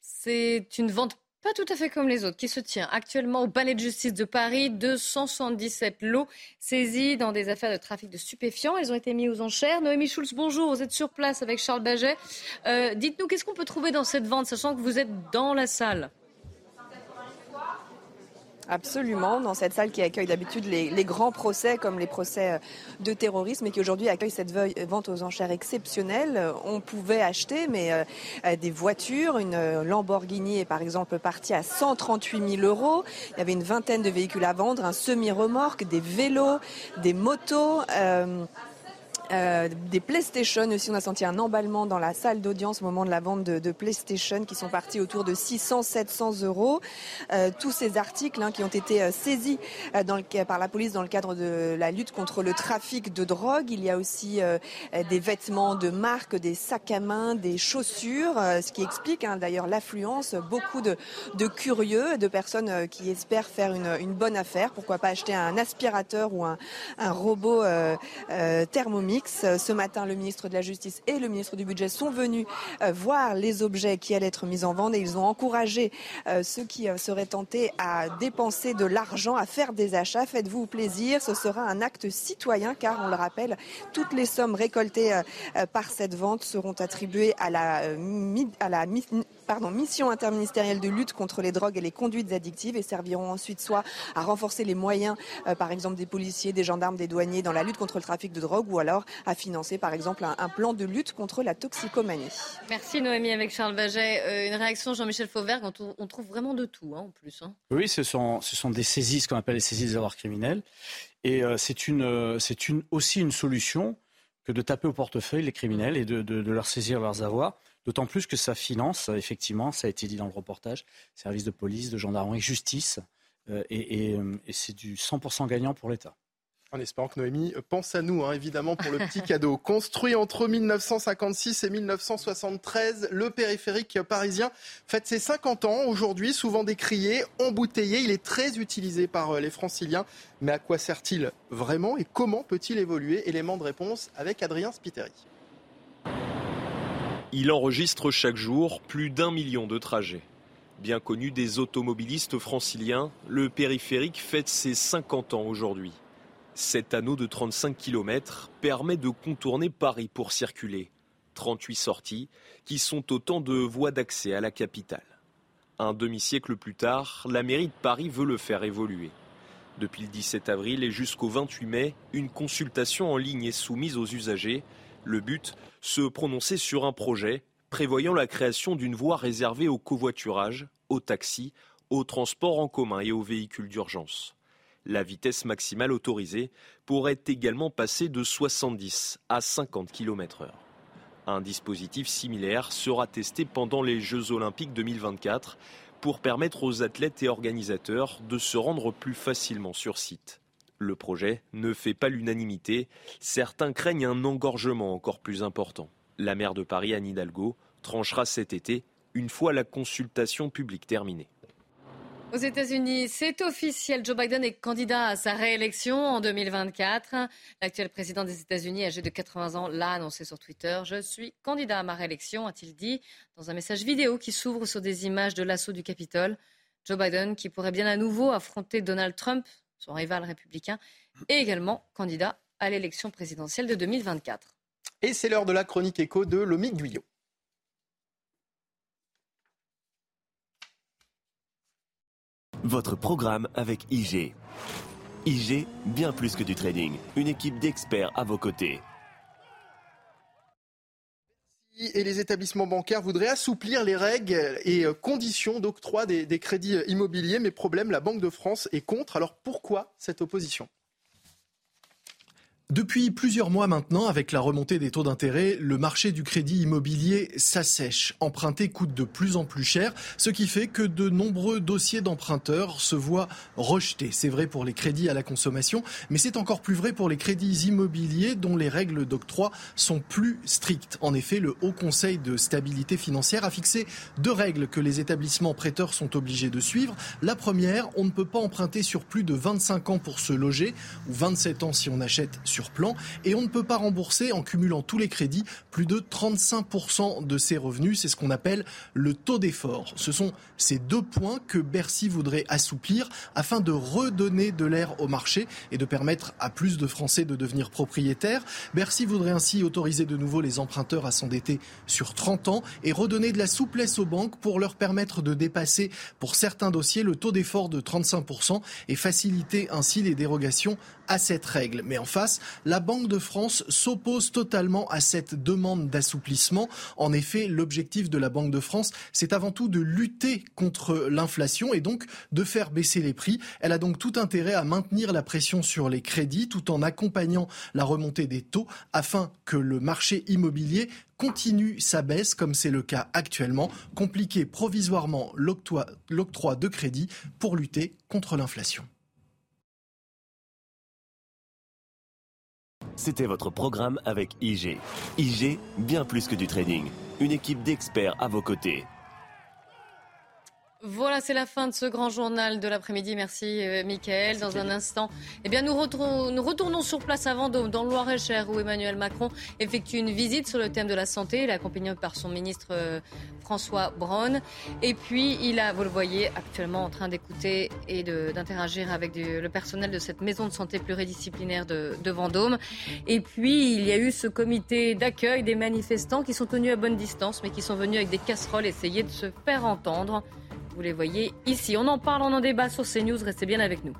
C'est une vente pas tout à fait comme les autres, qui se tient actuellement au palais de justice de Paris. 277 lots saisis dans des affaires de trafic de stupéfiants. Ils ont été mis aux enchères. Noémie Schulz, bonjour. Vous êtes sur place avec Charles Baget. Euh, dites-nous, qu'est-ce qu'on peut trouver dans cette vente, sachant que vous êtes dans la salle? Absolument, dans cette salle qui accueille d'habitude les, grands procès comme les procès euh, de terrorisme et qui aujourd'hui accueille cette vente aux enchères exceptionnelle. On pouvait acheter mais euh, euh, des voitures, une Lamborghini est par exemple partie à 138 000 euros. Il y avait une vingtaine de véhicules à vendre, un semi-remorque, des vélos, des motos. Euh, des PlayStation aussi. On a senti un emballement dans la salle d'audience au moment de la vente de, PlayStation qui sont partis autour de 600-700 euros. Euh, tous ces articles hein, qui ont été euh, saisis dans le, par la police dans le cadre de la lutte contre le trafic de drogue. Il y a aussi des vêtements de marque, des sacs à main, des chaussures, ce qui explique hein, d'ailleurs l'affluence. Beaucoup de, de, curieux, de personnes qui espèrent faire une, une, bonne affaire. Pourquoi pas acheter un aspirateur ou un, un robot thermomix ce matin, le ministre de la Justice et le ministre du Budget sont venus euh, voir les objets qui allaient être mis en vente et ils ont encouragé euh, ceux qui euh, seraient tentés à dépenser de l'argent, à faire des achats. Faites-vous plaisir, ce sera un acte citoyen car, on le rappelle, toutes les sommes récoltées par cette vente seront attribuées à la, mission interministérielle de lutte contre les drogues et les conduites addictives et serviront ensuite soit à renforcer les moyens, par exemple des policiers, des gendarmes, des douaniers dans la lutte contre le trafic de drogue ou alors à financer par exemple un, plan de lutte contre la toxicomanie. Merci Noémie avec Charles Baget. Euh, une réaction Jean-Michel Fauvergue, on, on, trouve vraiment de tout hein, en plus. Hein. Oui, ce sont, ce sont des saisies, ce qu'on appelle les saisies des avoirs criminels. Et euh, c'est une, euh, une, aussi une solution que de taper au portefeuille les criminels et de, de, leur saisir leurs avoirs. D'autant plus que ça finance, effectivement, ça a été dit dans le reportage, services de police, de gendarmerie, justice, et, et c'est du 100% gagnant pour l'État. En espérant que Noémie pense à nous, hein, évidemment, pour le petit cadeau. Construit entre 1956 et 1973, le périphérique parisien fête ses 50 ans aujourd'hui, souvent décrié, embouteillé. Il est très utilisé par euh, les franciliens. Mais à quoi sert-il vraiment et comment peut-il évoluer? Élément de réponse avec Adrien Spiteri. Il enregistre chaque jour plus d'un million de trajets. Bien connu des automobilistes franciliens, le périphérique fête ses 50 ans aujourd'hui. Cet anneau de 35 km permet de contourner Paris pour circuler. 38 sorties qui sont autant de voies d'accès à la capitale. Un demi-siècle plus tard, la mairie de Paris veut le faire évoluer. Depuis le 17 avril et jusqu'au 28 mai, une consultation en ligne est soumise aux usagers. Le but, se prononcer sur un projet prévoyant la création d'une voie réservée au covoiturage, aux taxis, aux transports en commun et aux véhicules d'urgence. La vitesse maximale autorisée pourrait également passer de 70 à 50 km/h. Un dispositif similaire sera testé pendant les Jeux olympiques 2024 pour permettre aux athlètes et organisateurs de se rendre plus facilement sur site. Le projet ne fait pas l'unanimité. Certains craignent un engorgement encore plus important. La maire de Paris, Anne Hidalgo, tranchera cet été, une fois la consultation publique terminée. Aux États-Unis, c'est officiel. Joe Biden est candidat à sa réélection en 2024. L'actuel président des États-Unis, âgé de 80 ans, l'a annoncé sur Twitter. Je suis candidat à ma réélection, a-t-il dit dans un message vidéo qui s'ouvre sur des images de l'assaut du Capitole. Joe Biden, qui pourrait bien à nouveau affronter Donald Trump, son rival républicain, est également candidat à l'élection présidentielle de 2024. Et c'est l'heure de la chronique écho de Lomique Guyot. Votre programme avec IG. IG, bien plus que du trading. Une équipe d'experts à vos côtés. Et les établissements bancaires voudraient assouplir les règles et conditions d'octroi des, crédits immobiliers. Mais problème, la Banque de France est contre. Alors pourquoi cette opposition? Depuis plusieurs mois maintenant, avec la remontée des taux d'intérêt, le marché du crédit immobilier s'assèche. Emprunter coûte de plus en plus cher, ce qui fait que de nombreux dossiers d'emprunteurs se voient rejetés. C'est vrai pour les crédits à la consommation, mais c'est encore plus vrai pour les crédits immobiliers dont les règles d'octroi sont plus strictes. En effet, le Haut Conseil de stabilité financière a fixé deux règles que les établissements prêteurs sont obligés de suivre. La première, on ne peut pas emprunter sur plus de 25 ans pour se loger, ou 27 ans si on achète plan et on ne peut pas rembourser en cumulant tous les crédits plus de 35% de ses revenus. C'est ce qu'on appelle le taux d'effort. Ce sont ces deux points que Bercy voudrait assouplir afin de redonner de l'air au marché et de permettre à plus de Français de devenir propriétaires. Bercy voudrait ainsi autoriser de nouveau les emprunteurs à s'endetter sur 30 ans et redonner de la souplesse aux banques pour leur permettre de dépasser pour certains dossiers le taux d'effort de 35% et faciliter ainsi les dérogations à cette règle. Mais en face, la Banque de France s'oppose totalement à cette demande d'assouplissement. En effet, l'objectif de la Banque de France, c'est avant tout de lutter contre l'inflation et donc de faire baisser les prix. Elle a donc tout intérêt à maintenir la pression sur les crédits tout en accompagnant la remontée des taux afin que le marché immobilier continue sa baisse comme c'est le cas actuellement, compliquer provisoirement l'octroi de crédit pour lutter contre l'inflation. C'était votre programme avec IG. IG, bien plus que du trading. Une équipe d'experts à vos côtés. Voilà, c'est la fin de ce grand journal de l'après-midi. Merci, euh, Michael. Dans un instant, eh bien, nous, nous, retournons sur place à Vendôme, dans le Loir-et-Cher, où Emmanuel Macron effectue une visite sur le thème de la santé. Il est accompagné par son ministre euh, François Braun. Et puis, il a, vous le voyez, actuellement en train d'écouter et d'interagir avec le personnel de cette maison de santé pluridisciplinaire de, de Vendôme. Et puis, il y a eu ce comité d'accueil des manifestants qui sont tenus à bonne distance, mais qui sont venus avec des casseroles essayer de se faire entendre. Vous les voyez ici. On en parle, on en débat sur CNews. Restez bien avec nous.